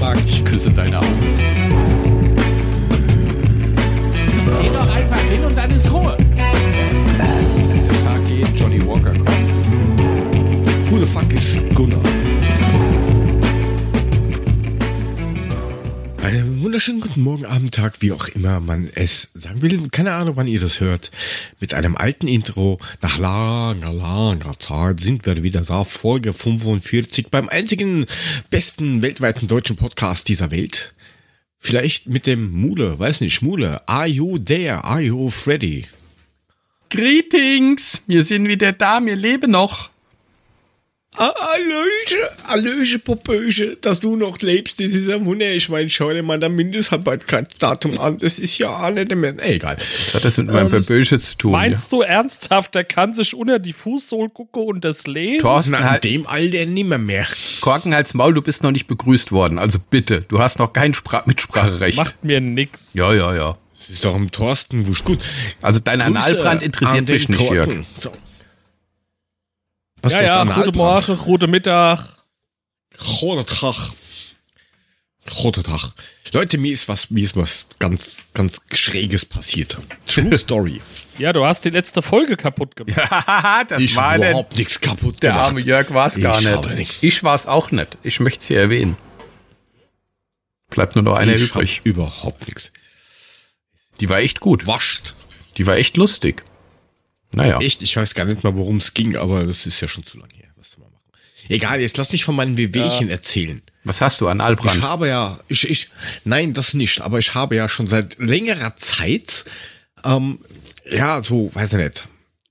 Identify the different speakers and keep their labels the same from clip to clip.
Speaker 1: mag.
Speaker 2: Ich küsse deine Augen.
Speaker 1: Geh doch einfach hin und dann ist Ruhe.
Speaker 2: Der Tag geht, Johnny Walker kommt.
Speaker 1: Who the fuck ist Gunnar? Wunderschönen guten Morgen, Abend, Tag, wie auch immer man es sagen will. Keine Ahnung, wann ihr das hört. Mit einem alten Intro. Nach langer, langer Zeit sind wir wieder da. Folge 45 beim einzigen besten weltweiten deutschen Podcast dieser Welt. Vielleicht mit dem Mule, weiß nicht, Mule. Are you there? Are you Freddy?
Speaker 2: Greetings! Wir sind wieder da, wir leben noch.
Speaker 1: Allöche, Allöche, Popöche, dass du noch lebst, das ist ein Wunder. Ich meine, schau dir mal das Mindesthaltbarkeitsdatum an. Das ist ja auch nicht mehr. Egal.
Speaker 2: Was hat das mit meinem Böbösche zu tun?
Speaker 3: Meinst du ernsthaft, der kann sich unter die Fußsohle gucken und das lesen?
Speaker 2: Thorsten,
Speaker 1: Na, in
Speaker 2: halt,
Speaker 1: dem Alter nimmer mehr.
Speaker 2: Korken als Maul, du bist noch nicht begrüßt worden. Also bitte, du hast noch kein Spra Mitspracherecht.
Speaker 3: Macht mir nix.
Speaker 2: Ja, ja, ja.
Speaker 1: Das ist doch im Thorsten wurscht. Gut.
Speaker 2: Also dein Analbrand
Speaker 1: an
Speaker 2: interessiert mich nicht, Jörg.
Speaker 1: Korken. So. Was
Speaker 3: ja,
Speaker 1: hast
Speaker 3: ja,
Speaker 1: Analbrand?
Speaker 3: gute Morgen, gute Mittag.
Speaker 1: Roter Tag. Roter Tag. Leute, mir ist was, mir ist was ganz, ganz Schräges passiert. True Story.
Speaker 3: Ja, du hast die letzte Folge kaputt gemacht.
Speaker 2: das
Speaker 1: ich
Speaker 2: war
Speaker 1: überhaupt nichts kaputt
Speaker 2: der
Speaker 1: gemacht.
Speaker 2: arme Jörg war es gar
Speaker 1: Ich
Speaker 2: nicht.
Speaker 1: habe nichts.
Speaker 2: Ich war es auch nicht. Ich möchte es hier erwähnen. Bleibt nur noch einer
Speaker 1: ich
Speaker 2: übrig.
Speaker 1: hab überhaupt nichts.
Speaker 2: Die war echt gut.
Speaker 1: Wascht.
Speaker 2: Die war echt lustig. Naja.
Speaker 1: Echt, ich weiß gar nicht mal, worum es ging, aber das ist ja schon zu lange her. Was soll man machen? Egal, jetzt lass mich von meinen Wehwehchen erzählen.
Speaker 2: Was hast du an
Speaker 1: Ich
Speaker 2: Albrand?
Speaker 1: habe ja, ich, ich, nein, das nicht, aber ich habe ja schon seit längerer Zeit, ähm, ja, so, weiß ich nicht,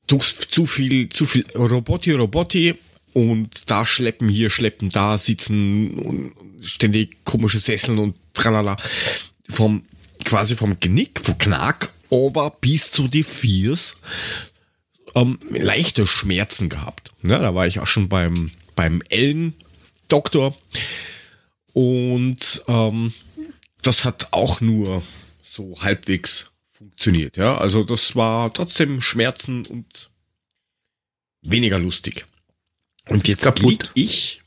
Speaker 1: zu, zu viel, zu viel Roboti, Roboti und da schleppen, hier schleppen, da sitzen und ständig komische Sesseln und tralala. Vom, quasi vom Genick, vom Knack, over bis zu die Viers, ähm, leichte Schmerzen gehabt. Ja, da war ich auch schon beim, beim Ellen-Doktor. Und ähm, das hat auch nur so halbwegs funktioniert. Ja, also das war trotzdem Schmerzen und weniger lustig. Und jetzt
Speaker 2: Kaputt.
Speaker 1: lieg ich.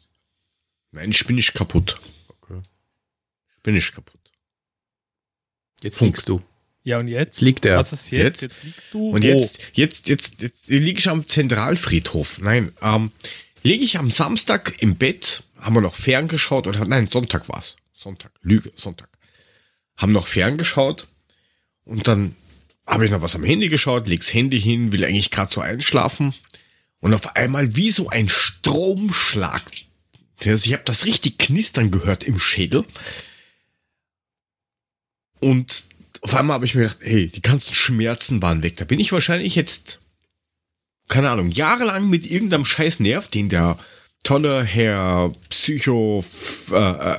Speaker 1: Nein, ich bin nicht kaputt. Ich bin nicht kaputt.
Speaker 2: Jetzt
Speaker 1: Punkt.
Speaker 2: liegst du.
Speaker 3: Ja, und jetzt?
Speaker 2: Liegt er.
Speaker 3: Was ist jetzt?
Speaker 1: Jetzt?
Speaker 3: Jetzt, liegst du.
Speaker 1: Und
Speaker 3: wo?
Speaker 1: jetzt, jetzt, jetzt, jetzt liege ich am Zentralfriedhof. Nein, ähm, liege ich am Samstag im Bett, haben wir noch ferngeschaut oder nein, Sonntag war's. Sonntag, Lüge, Sonntag. Haben noch ferngeschaut und dann habe ich noch was am Handy geschaut, leg's Handy hin, will eigentlich gerade so einschlafen und auf einmal wie so ein Stromschlag. Also ich habe das richtig knistern gehört im Schädel. Und auf einmal habe ich mir gedacht, hey, die ganzen Schmerzen waren weg. Da bin ich wahrscheinlich jetzt, keine Ahnung, jahrelang mit irgendeinem scheiß Nerv, den der tolle Herr Psycho äh, äh,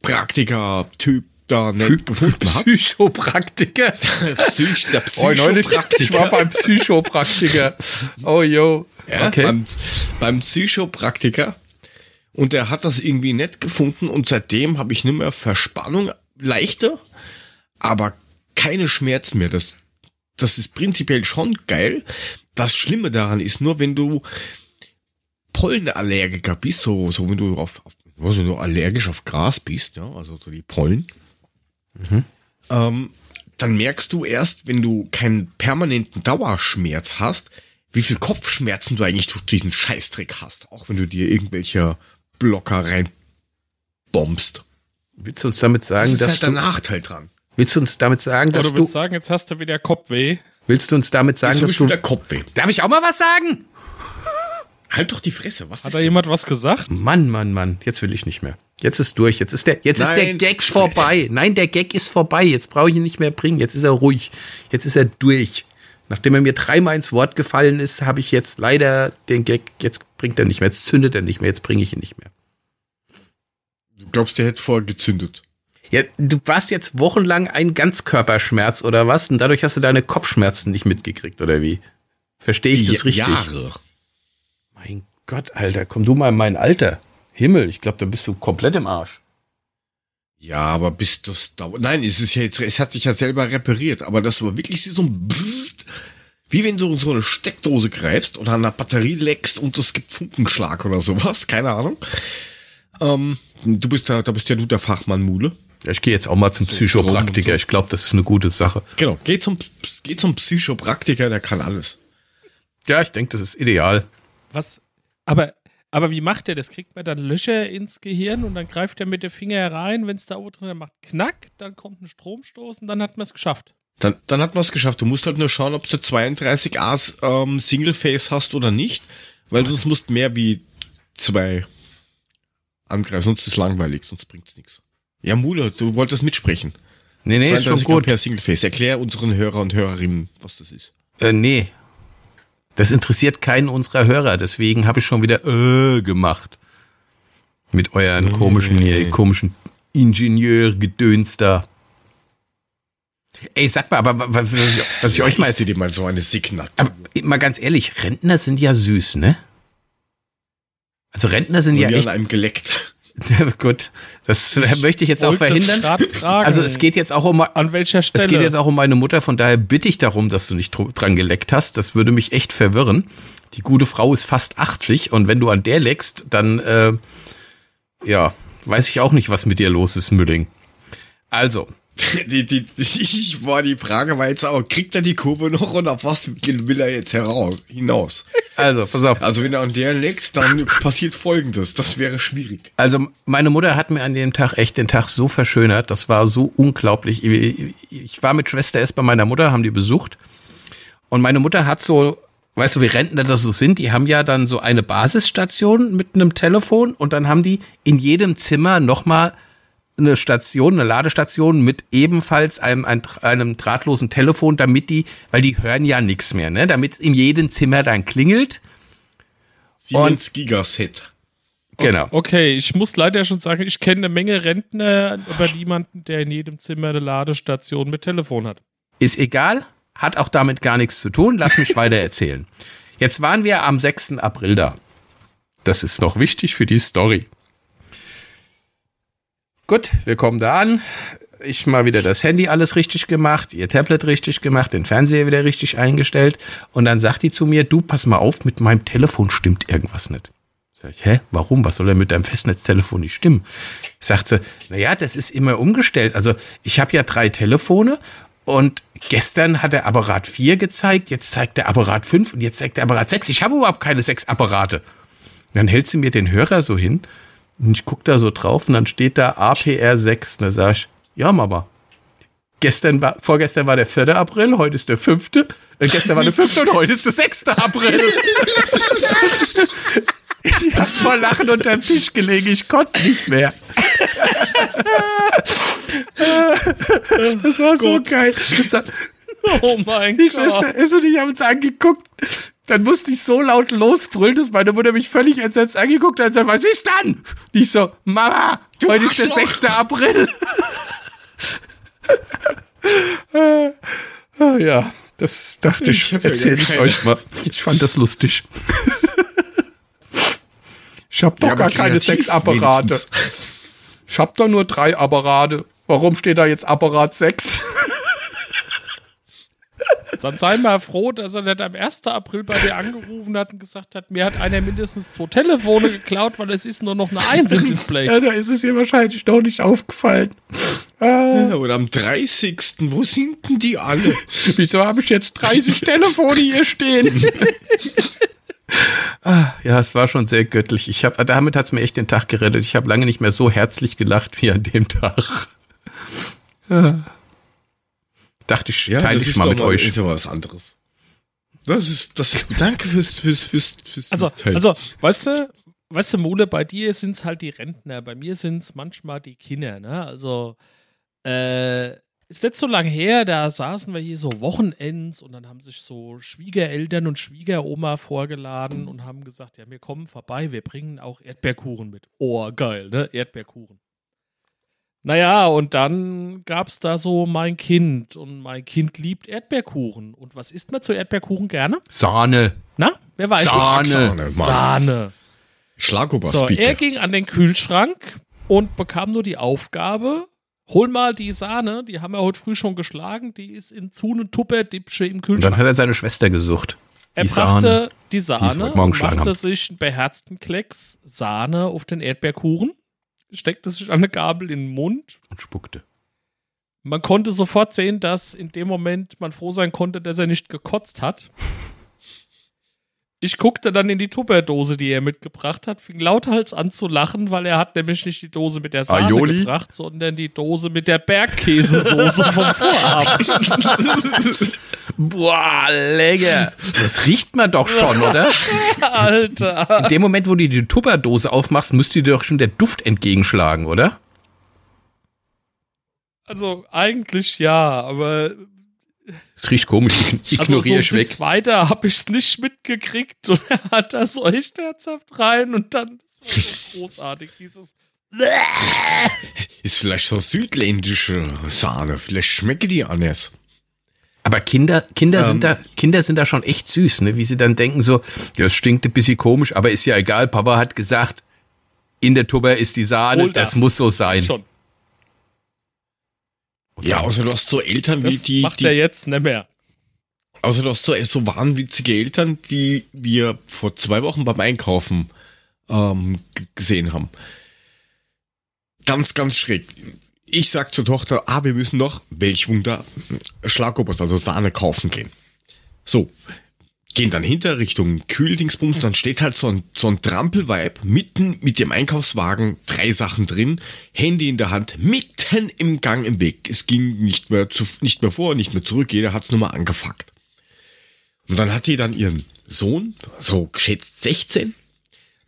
Speaker 1: Praktiker Typ da nicht gefunden hat.
Speaker 2: Psychopraktiker.
Speaker 1: Psych, der
Speaker 2: Oh, neulich, ich war
Speaker 1: Psychopraktiker.
Speaker 2: beim Psychopraktiker. Oh, yo.
Speaker 1: Ja,
Speaker 2: okay.
Speaker 1: beim, beim Psychopraktiker. Und er hat das irgendwie nett gefunden und seitdem habe ich nicht mehr Verspannung, leichte, aber keine Schmerzen mehr. Das, das ist prinzipiell schon geil. Das Schlimme daran ist nur, wenn du Pollenallergiker bist, so, so wenn du auf, auf also du allergisch auf Gras bist, ja, also so die Pollen, ähm, dann merkst du erst, wenn du keinen permanenten Dauerschmerz hast, wie viel Kopfschmerzen du eigentlich durch diesen Scheißdreck hast, auch wenn du dir irgendwelche Blocker reinbombst.
Speaker 2: Willst du uns damit
Speaker 1: Das
Speaker 2: sagen,
Speaker 1: ist
Speaker 2: dass
Speaker 1: halt der Nachteil dran.
Speaker 2: Willst du uns damit sagen, dass
Speaker 3: du
Speaker 2: du,
Speaker 3: willst sagen, jetzt hast du wieder Kopfweh.
Speaker 2: willst du uns damit sagen, dass du,
Speaker 1: Beispiel der Kopfweh.
Speaker 2: darf ich auch mal was sagen?
Speaker 1: Halt doch die Fresse, was
Speaker 3: Hat
Speaker 1: ist
Speaker 3: da
Speaker 1: denn?
Speaker 3: jemand was gesagt?
Speaker 2: Mann, Mann, Mann, jetzt will ich nicht mehr. Jetzt ist durch. Jetzt ist der, jetzt ist der
Speaker 1: Nein.
Speaker 2: Gag vorbei. Nein, der Gag ist vorbei. Jetzt brauche ich ihn nicht mehr bringen. Jetzt ist er ruhig. Jetzt ist er durch. Nachdem er mir dreimal ins Wort gefallen ist, habe ich jetzt leider den Gag. Jetzt bringt er nicht mehr. Jetzt zündet er nicht mehr. Jetzt bringe ich ihn nicht mehr.
Speaker 1: Du glaubst, der hätte vorher gezündet.
Speaker 2: Ja, du warst jetzt wochenlang ein Ganzkörperschmerz oder was? Und dadurch hast du deine Kopfschmerzen nicht mitgekriegt oder wie? Verstehe ich das
Speaker 1: Ja-
Speaker 2: richtig?
Speaker 1: Jahre.
Speaker 2: Mein Gott, Alter, komm du mal in mein Alter. Himmel, ich glaube, da bist du komplett im Arsch.
Speaker 1: Ja, aber bis das dauert. Nein, es ist ja jetzt, es hat sich ja selber repariert, aber das war wirklich so ein Bzzzt, wie wenn du in so eine Steckdose greifst oder an der Batterie leckst und es gibt Funkenschlag oder sowas, keine Ahnung. Ähm, du bist da, da bist ja du der Fachmann Mule.
Speaker 2: Ja, ich gehe jetzt auch mal zum Psychopraktiker.
Speaker 1: so.
Speaker 2: Ich glaube, das ist eine gute Sache.
Speaker 1: Genau, geh zum, geh zum Psychopraktiker, der kann alles.
Speaker 2: Ja, ich denke, das ist ideal.
Speaker 3: Was? Aber, aber wie macht der das? Kriegt man dann Löcher ins Gehirn und dann greift er mit dem Finger rein, wenn es da oben drin macht Knack, dann kommt ein Stromstoß und dann hat man es geschafft.
Speaker 1: Dann, dann hat man es geschafft. Du musst halt nur schauen, ob du 32a ähm, Single Face hast oder nicht, weil sonst musst mehr wie zwei angreifen, sonst ist es langweilig, sonst bringt's nichts. Ja, Mule, du wolltest mitsprechen.
Speaker 2: Nee, nee, ist schon
Speaker 1: 32
Speaker 2: gut.
Speaker 1: Ampere Single Face. Erklär unseren Hörer und Hörerinnen, was das ist.
Speaker 2: Äh, nee. Das interessiert keinen unserer Hörer, deswegen habe ich schon wieder äh gemacht. Mit euren komischen, hier, komischen Ingenieurgedöns da. Ey, sag mal, aber wa- was, was ich- ich euch mal
Speaker 1: dir mal so eine Signatur?
Speaker 2: Aber mal ganz ehrlich, Rentner sind ja süß, ne? Also Rentner sind ja
Speaker 1: Und die
Speaker 2: echt
Speaker 1: an einem geleckt.
Speaker 2: gut. Das möchte ich jetzt auch verhindern.
Speaker 3: fragen.
Speaker 2: Also es geht jetzt auch um
Speaker 3: An welcher Stelle?
Speaker 2: es geht jetzt auch um meine Mutter, von daher bitte ich darum, dass du nicht dr- dran geleckt hast. Das würde mich echt verwirren. Die gute Frau ist fast 80 und wenn du an der leckst, dann äh, ja, weiß ich auch nicht, was mit dir los ist, Mülling. Also,
Speaker 1: Die, die, ich war die Frage war jetzt auch, kriegt er die Kurve noch und auf was will er jetzt heraus, hinaus?
Speaker 2: also, pass auf.
Speaker 1: Also wenn er an der leckst, dann passiert folgendes. Das wäre schwierig.
Speaker 2: Also meine Mutter hat mir an dem Tag echt den Tag so verschönert. Das war so unglaublich. Ich ich war mit Schwester S bei meiner Mutter, haben die besucht. Und meine Mutter hat so, weißt du, wie Rentner das so sind, die haben ja dann so eine Basisstation mit einem Telefon und dann haben die in jedem Zimmer nochmal eine Station, eine Ladestation mit ebenfalls einem, einem, einem drahtlosen Telefon, damit die, weil die hören ja nichts mehr, ne? Damit es in jedem Zimmer dann klingelt.
Speaker 1: Siemens Gigaset.
Speaker 2: Genau.
Speaker 3: Okay, ich muss leider schon sagen, ich kenne eine Menge Rentner, aber niemanden, der in jedem Zimmer eine Ladestation mit Telefon hat.
Speaker 2: Ist egal, hat auch damit gar nichts zu tun. Lass mich weiter erzählen. Jetzt waren wir am 6. April da. Das ist noch wichtig für die Story. Gut, wir kommen da an. Ich mal wieder das Handy alles richtig gemacht, ihr Tablet richtig gemacht, den Fernseher wieder richtig eingestellt. Und dann sagt die zu mir, du, pass mal auf, mit meinem Telefon stimmt irgendwas nicht. Sag ich, hä, warum? Was soll denn mit deinem Festnetztelefon nicht stimmen? Sagt sie, naja, das ist immer umgestellt. Also ich habe ja drei Telefone und gestern hat der Apparat 4 gezeigt, jetzt zeigt der Apparat 5 und jetzt zeigt der Apparat 6. Ich habe überhaupt keine sechs Apparate. Dann hält sie mir den Hörer so hin und ich guck da so drauf und dann steht da APR 6. Und da sag ich, ja Mama, gestern war, vorgestern war der 4. April, heute ist der 5. Äh, gestern war der 5. und heute ist der 6. April. Ich hab vor Lachen unter dem Tisch gelegen, ich konnte nicht mehr. Das war so geil. Das hat,
Speaker 3: Oh mein
Speaker 2: die Schwester ist und ich haben uns angeguckt. Dann musste ich so laut losbrüllen, dass meine Mutter mich völlig entsetzt angeguckt hat und sagt, was ist dann? Und ich so, Mama,
Speaker 1: Du
Speaker 2: heute ist der
Speaker 1: Arschloch.
Speaker 2: 6. April. Ah, ja, das dachte ich,
Speaker 1: Ich ja
Speaker 2: erzähle ich
Speaker 1: keine.
Speaker 2: euch mal. Ich fand das lustig. Ich habe doch
Speaker 1: Ja,
Speaker 2: gar keine sechs Apparate.
Speaker 1: wenigstens.
Speaker 2: Ich habe doch nur drei Apparate. Warum steht da jetzt Apparat 6?
Speaker 3: Dann sei mal froh, dass er nicht am 1. April bei dir angerufen hat und gesagt hat, mir hat einer mindestens zwei Telefone geklaut, weil es ist nur noch eine Eins im Display.
Speaker 2: Ja, da ist es ihr wahrscheinlich noch nicht aufgefallen. Ah,
Speaker 1: Oder am 30. Wo sind denn die alle?
Speaker 2: wieso habe ich jetzt 30 Telefone hier stehen? ah, ja, es war schon sehr göttlich. Ich hab, damit hat's mir echt den Tag gerettet. Ich habe lange nicht mehr so herzlich gelacht wie an dem Tag. Ah. Dachte ich, teile ich mal mit
Speaker 1: doch
Speaker 2: euch.
Speaker 1: Ist ja was anderes. Das ist, das ist gut. Danke fürs, fürs, fürs, fürs
Speaker 3: Also, also, weißt du, weißt du, Mole, bei dir sind es halt die Rentner, bei mir sind es manchmal die Kinder, ne? Also, äh, ist nicht so lange her, da saßen wir hier so Wochenends und dann haben sich so Schwiegereltern und Schwiegeroma vorgeladen und haben gesagt, ja, wir kommen vorbei, wir bringen auch Erdbeerkuchen mit. Oh, geil, ne? Erdbeerkuchen. Naja, und dann gab es da so mein Kind und mein Kind liebt Erdbeerkuchen. Und was isst man zu Erdbeerkuchen gerne?
Speaker 2: Sahne.
Speaker 3: Na, wer weiß es?
Speaker 2: Sahne.
Speaker 1: Sahne, Mann.
Speaker 3: Sahne.
Speaker 1: Schlagobers,
Speaker 3: So,
Speaker 1: bitte.
Speaker 3: er ging an den Kühlschrank und bekam nur die Aufgabe, hol mal die Sahne, die haben wir heute früh schon geschlagen, die ist in zu eine Tupperdipsche im
Speaker 2: Und dann
Speaker 3: Kühlschrank.
Speaker 2: hat er seine Schwester gesucht.
Speaker 3: Er
Speaker 2: die
Speaker 3: brachte
Speaker 2: Sahne.
Speaker 3: die Sahne
Speaker 2: Morgen
Speaker 3: und machte
Speaker 2: haben.
Speaker 3: sich einen beherzten Klecks Sahne auf den Erdbeerkuchen. Steckte sich eine Gabel in den Mund.
Speaker 2: Und spuckte.
Speaker 3: Man konnte sofort sehen, dass in dem Moment man froh sein konnte, dass er nicht gekotzt hat. Ich guckte dann in die Tupperdose, die er mitgebracht hat, fing lauthals an zu lachen, weil er hat nämlich nicht die Dose mit der Sahne
Speaker 2: Aioli?
Speaker 3: gebracht, sondern die Dose mit der Bergkäsesoße vom Vorabend.
Speaker 2: Boah, lecker. Das riecht man doch schon, oder?
Speaker 3: Alter.
Speaker 2: In dem Moment, wo du die Tupperdose aufmachst, müsste dir doch schon der Duft entgegenschlagen, oder?
Speaker 3: Also eigentlich ja, aber
Speaker 2: Es riecht komisch, ich
Speaker 3: also
Speaker 2: ignoriere
Speaker 3: so
Speaker 2: ich weg.
Speaker 3: weiter habe ich es nicht mitgekriegt und er hat da so echt herzhaft rein und dann das war so großartig dieses
Speaker 1: Ist vielleicht so südländische Sahne. Vielleicht schmecke die anders.
Speaker 2: Aber Kinder, Kinder
Speaker 3: Ähm.
Speaker 2: sind da, Kinder sind da schon echt süß, ne? Wie sie dann denken so, ja, es stinkt ein bisschen komisch, aber ist ja egal. Papa hat gesagt, in der Tupper ist die Sahne, das.
Speaker 3: das.
Speaker 2: muss so sein.
Speaker 3: schon.
Speaker 1: Ja, außer du hast so Eltern wie
Speaker 3: Das
Speaker 1: die,
Speaker 3: macht
Speaker 1: die
Speaker 3: er jetzt nicht mehr.
Speaker 1: außer du hast so, so wahnwitzige Eltern, die wir vor zwei Wochen beim Einkaufen ähm, gesehen haben. Ganz, ganz schräg. Ich sag zur Tochter, ah, wir müssen noch, welch Wunder, Schlagobers, also Sahne kaufen gehen. So, gehen dann hinter Richtung Kühldingsbums, dann steht halt so ein, so ein Trampelweib mitten mit dem Einkaufswagen, drei Sachen drin, Handy in der Hand, mitten im Gang im Weg. Es ging nicht mehr, zu, nicht mehr vor, nicht mehr zurück, jeder hat's nur mal angefuckt. Und dann hat die dann ihren Sohn, so geschätzt 16,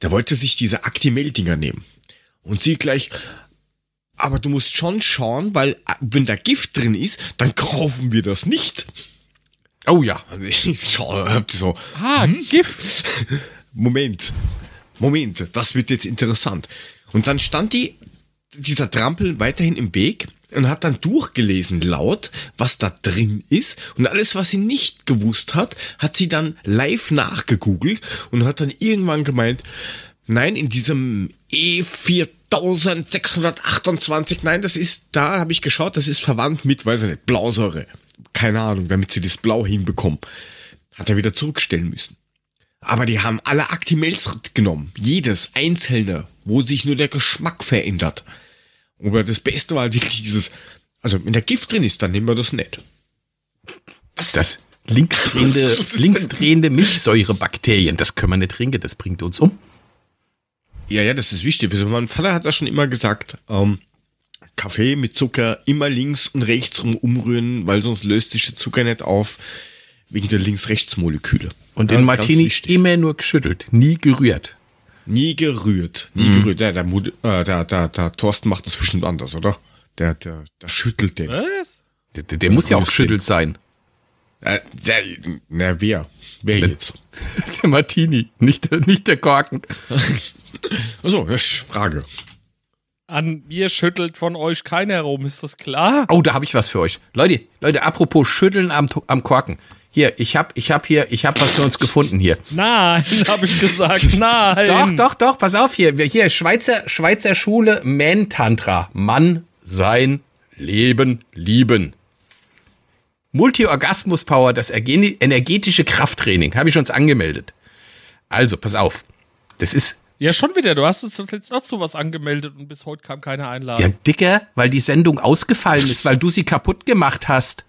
Speaker 1: der wollte sich diese Actimel-Dinger nehmen. Und sie gleich, aber du musst schon schauen, weil äh, wenn da Gift drin ist, dann kaufen wir das nicht.
Speaker 2: Oh ja.
Speaker 1: Also ich schaue, so.
Speaker 3: Ah, hm? Gift.
Speaker 1: Moment. Moment, das wird jetzt interessant. Und dann stand die, dieser Trampel weiterhin im Weg und hat dann durchgelesen laut, was da drin ist. Und alles, was sie nicht gewusst hat, hat sie dann live nachgegoogelt und hat dann irgendwann gemeint, nein, in diesem E4 1628, nein, das ist, da habe ich geschaut, das ist verwandt mit, weiß ich nicht, Blausäure. Keine Ahnung, damit sie das Blau hinbekommen. Hat er wieder zurückstellen müssen. Aber die haben alle Actimels genommen. Jedes einzelne, wo sich nur der Geschmack verändert. Aber das Beste war wirklich dieses, also wenn der Gift drin ist, dann nehmen wir das nicht. Was? Das linksdrehende,
Speaker 2: linksdrehende Milchsäurebakterien, das können wir nicht trinken, das bringt uns um.
Speaker 1: Ja, ja, das ist wichtig. Also mein Vater hat das schon immer gesagt, ähm, Kaffee mit Zucker immer links und rechts rum umrühren, weil sonst löst sich der Zucker nicht auf, wegen der Links-Rechts-Moleküle.
Speaker 2: Und
Speaker 1: Ja,
Speaker 2: den
Speaker 1: ganz
Speaker 2: Martini immer nur geschüttelt, nie gerührt.
Speaker 1: Nie gerührt, nie
Speaker 2: Mhm.
Speaker 1: gerührt. Ja, der, Mut- äh, der, der, der Thorsten macht das bestimmt anders, oder? Der, der, der schüttelt den.
Speaker 3: Was?
Speaker 2: Der, der, der muss ja auch geschüttelt sein.
Speaker 1: Äh, der, na, wer? Wer jetzt?
Speaker 2: Der Martini, nicht, der- nicht der Korken.
Speaker 1: Achso, Frage.
Speaker 3: An mir schüttelt von euch keiner rum, ist das klar?
Speaker 2: Oh, da habe ich was für euch. Leute, Leute, apropos Schütteln am, am Korken. Hier, ich hab, ich hab hier, ich hab was für uns gefunden hier.
Speaker 3: Nein, habe ich gesagt. Nein.
Speaker 2: Doch, doch, doch, pass auf hier. Wir, hier, Schweizer, Schweizer Schule, Man Tantra. Mann, sein, Leben, lieben. Multi-Orgasmus Power, das erge- energetische Krafttraining. Habe ich uns angemeldet. Also, pass auf. Das ist
Speaker 3: Ja, schon wieder. Du hast uns jetzt auch sowas angemeldet und bis heute kam keine
Speaker 2: ja
Speaker 3: Einladung.
Speaker 2: dicker, weil die Sendung ausgefallen ist, weil du sie kaputt gemacht hast.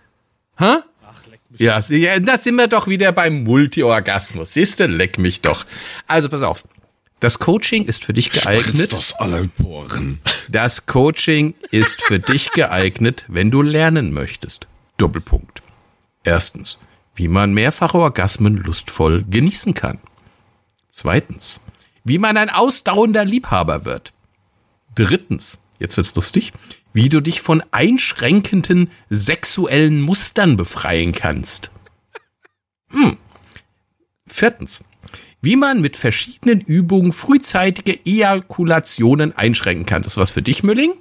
Speaker 2: Hä? Ja, sie- ja, da sind wir doch wieder beim Multi-Orgasmus. Siehste, leck mich doch. Also, pass auf. Das Coaching ist für dich geeignet.
Speaker 1: Aus allen Poren.
Speaker 2: Das Coaching ist für dich geeignet, wenn du lernen möchtest. Doppelpunkt. Erstens, wie man mehrfache Orgasmen lustvoll genießen kann. Zweitens, wie man ein ausdauernder Liebhaber wird. Drittens, jetzt wird's lustig, wie du dich von einschränkenden sexuellen Mustern befreien kannst. Hm. Viertens, wie man mit verschiedenen Übungen frühzeitige Ejakulationen einschränken kann. Das was für dich, Mülling.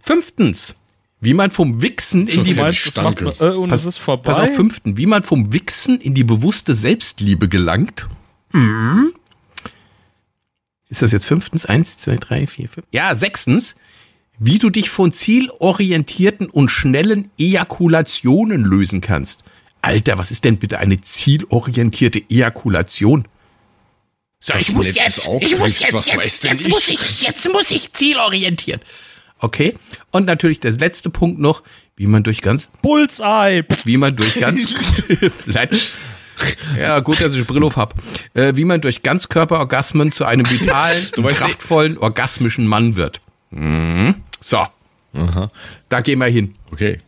Speaker 2: Fünftens, wie man vom Wichsen in die.
Speaker 3: Meinst, man, äh, und
Speaker 2: Pass-
Speaker 3: es ist vorbei.
Speaker 2: Pass auf, fünften, wie man vom Wichsen in die bewusste Selbstliebe gelangt. Ist das jetzt fünftens? Eins, zwei, drei, vier, fünf. Ja, sechstens, wie du dich von zielorientierten und schnellen Ejakulationen lösen kannst. Alter, was ist denn bitte eine zielorientierte Ejakulation? So, ich muss jetzt, ich muss jetzt, jetzt,
Speaker 1: weiß denn
Speaker 2: jetzt
Speaker 1: ich?
Speaker 2: muss ich, jetzt muss ich zielorientiert. Okay. Und natürlich der letzte Punkt noch, wie man durch ganz,
Speaker 3: Bullseye.
Speaker 2: wie man durch ganz, Flatsch. Ja, gut, dass ich Brille auf hab. Äh, wie man durch Ganzkörperorgasmen zu einem vitalen,
Speaker 1: weißt
Speaker 2: kraftvollen, orgasmischen Mann wird. Mhm. So. Da gehen wir hin.
Speaker 1: Okay.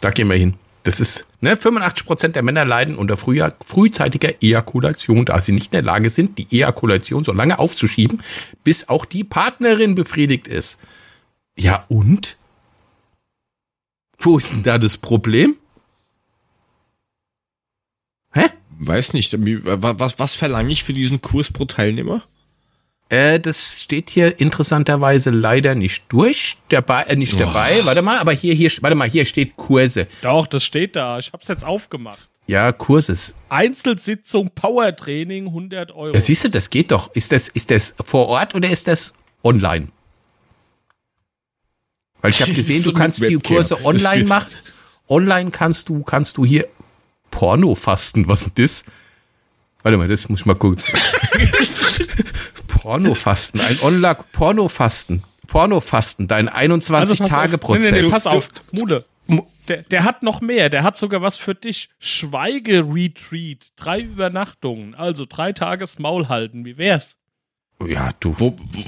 Speaker 2: Da gehen wir hin. Das ist, ne, 85% der Männer leiden unter früher, frühzeitiger Ejakulation, da sie nicht in der Lage sind, die Ejakulation so lange aufzuschieben, bis auch die Partnerin befriedigt ist. Ja, und? Wo ist denn da das Problem? Hä?
Speaker 1: Weiß nicht, was, was verlange ich für diesen Kurs pro Teilnehmer?
Speaker 2: Äh, das steht hier interessanterweise leider nicht durch, dabei, äh, nicht dabei, warte mal, aber hier, hier, warte mal, hier steht Kurse.
Speaker 3: Doch, das steht da. Ich hab's jetzt aufgemacht.
Speaker 2: Ja, Kurses.
Speaker 3: Einzelsitzung Powertraining 100 Euro.
Speaker 2: Ja, siehst du, das geht doch. Ist das, ist das vor Ort oder ist das online? Weil ich habe gesehen,
Speaker 1: So
Speaker 2: du kannst die. Kurse online machen. Online kannst du, kannst du hier Porno-Fasten. Was ist das? Warte mal, das muss ich mal gucken. Porno-Fasten, ein Online-Porno-Fasten. Porno-Fasten, dein
Speaker 3: Also pass auf.
Speaker 2: 21-Tage-Prozess.
Speaker 3: Nee, nee, nee, pass auf, Mule. Der, der hat noch mehr. Der hat sogar was für dich. Schweige-Retreat. Drei Übernachtungen. Also drei Tages Maul halten. Wie wär's?
Speaker 2: Ja, du
Speaker 1: Wo, wo,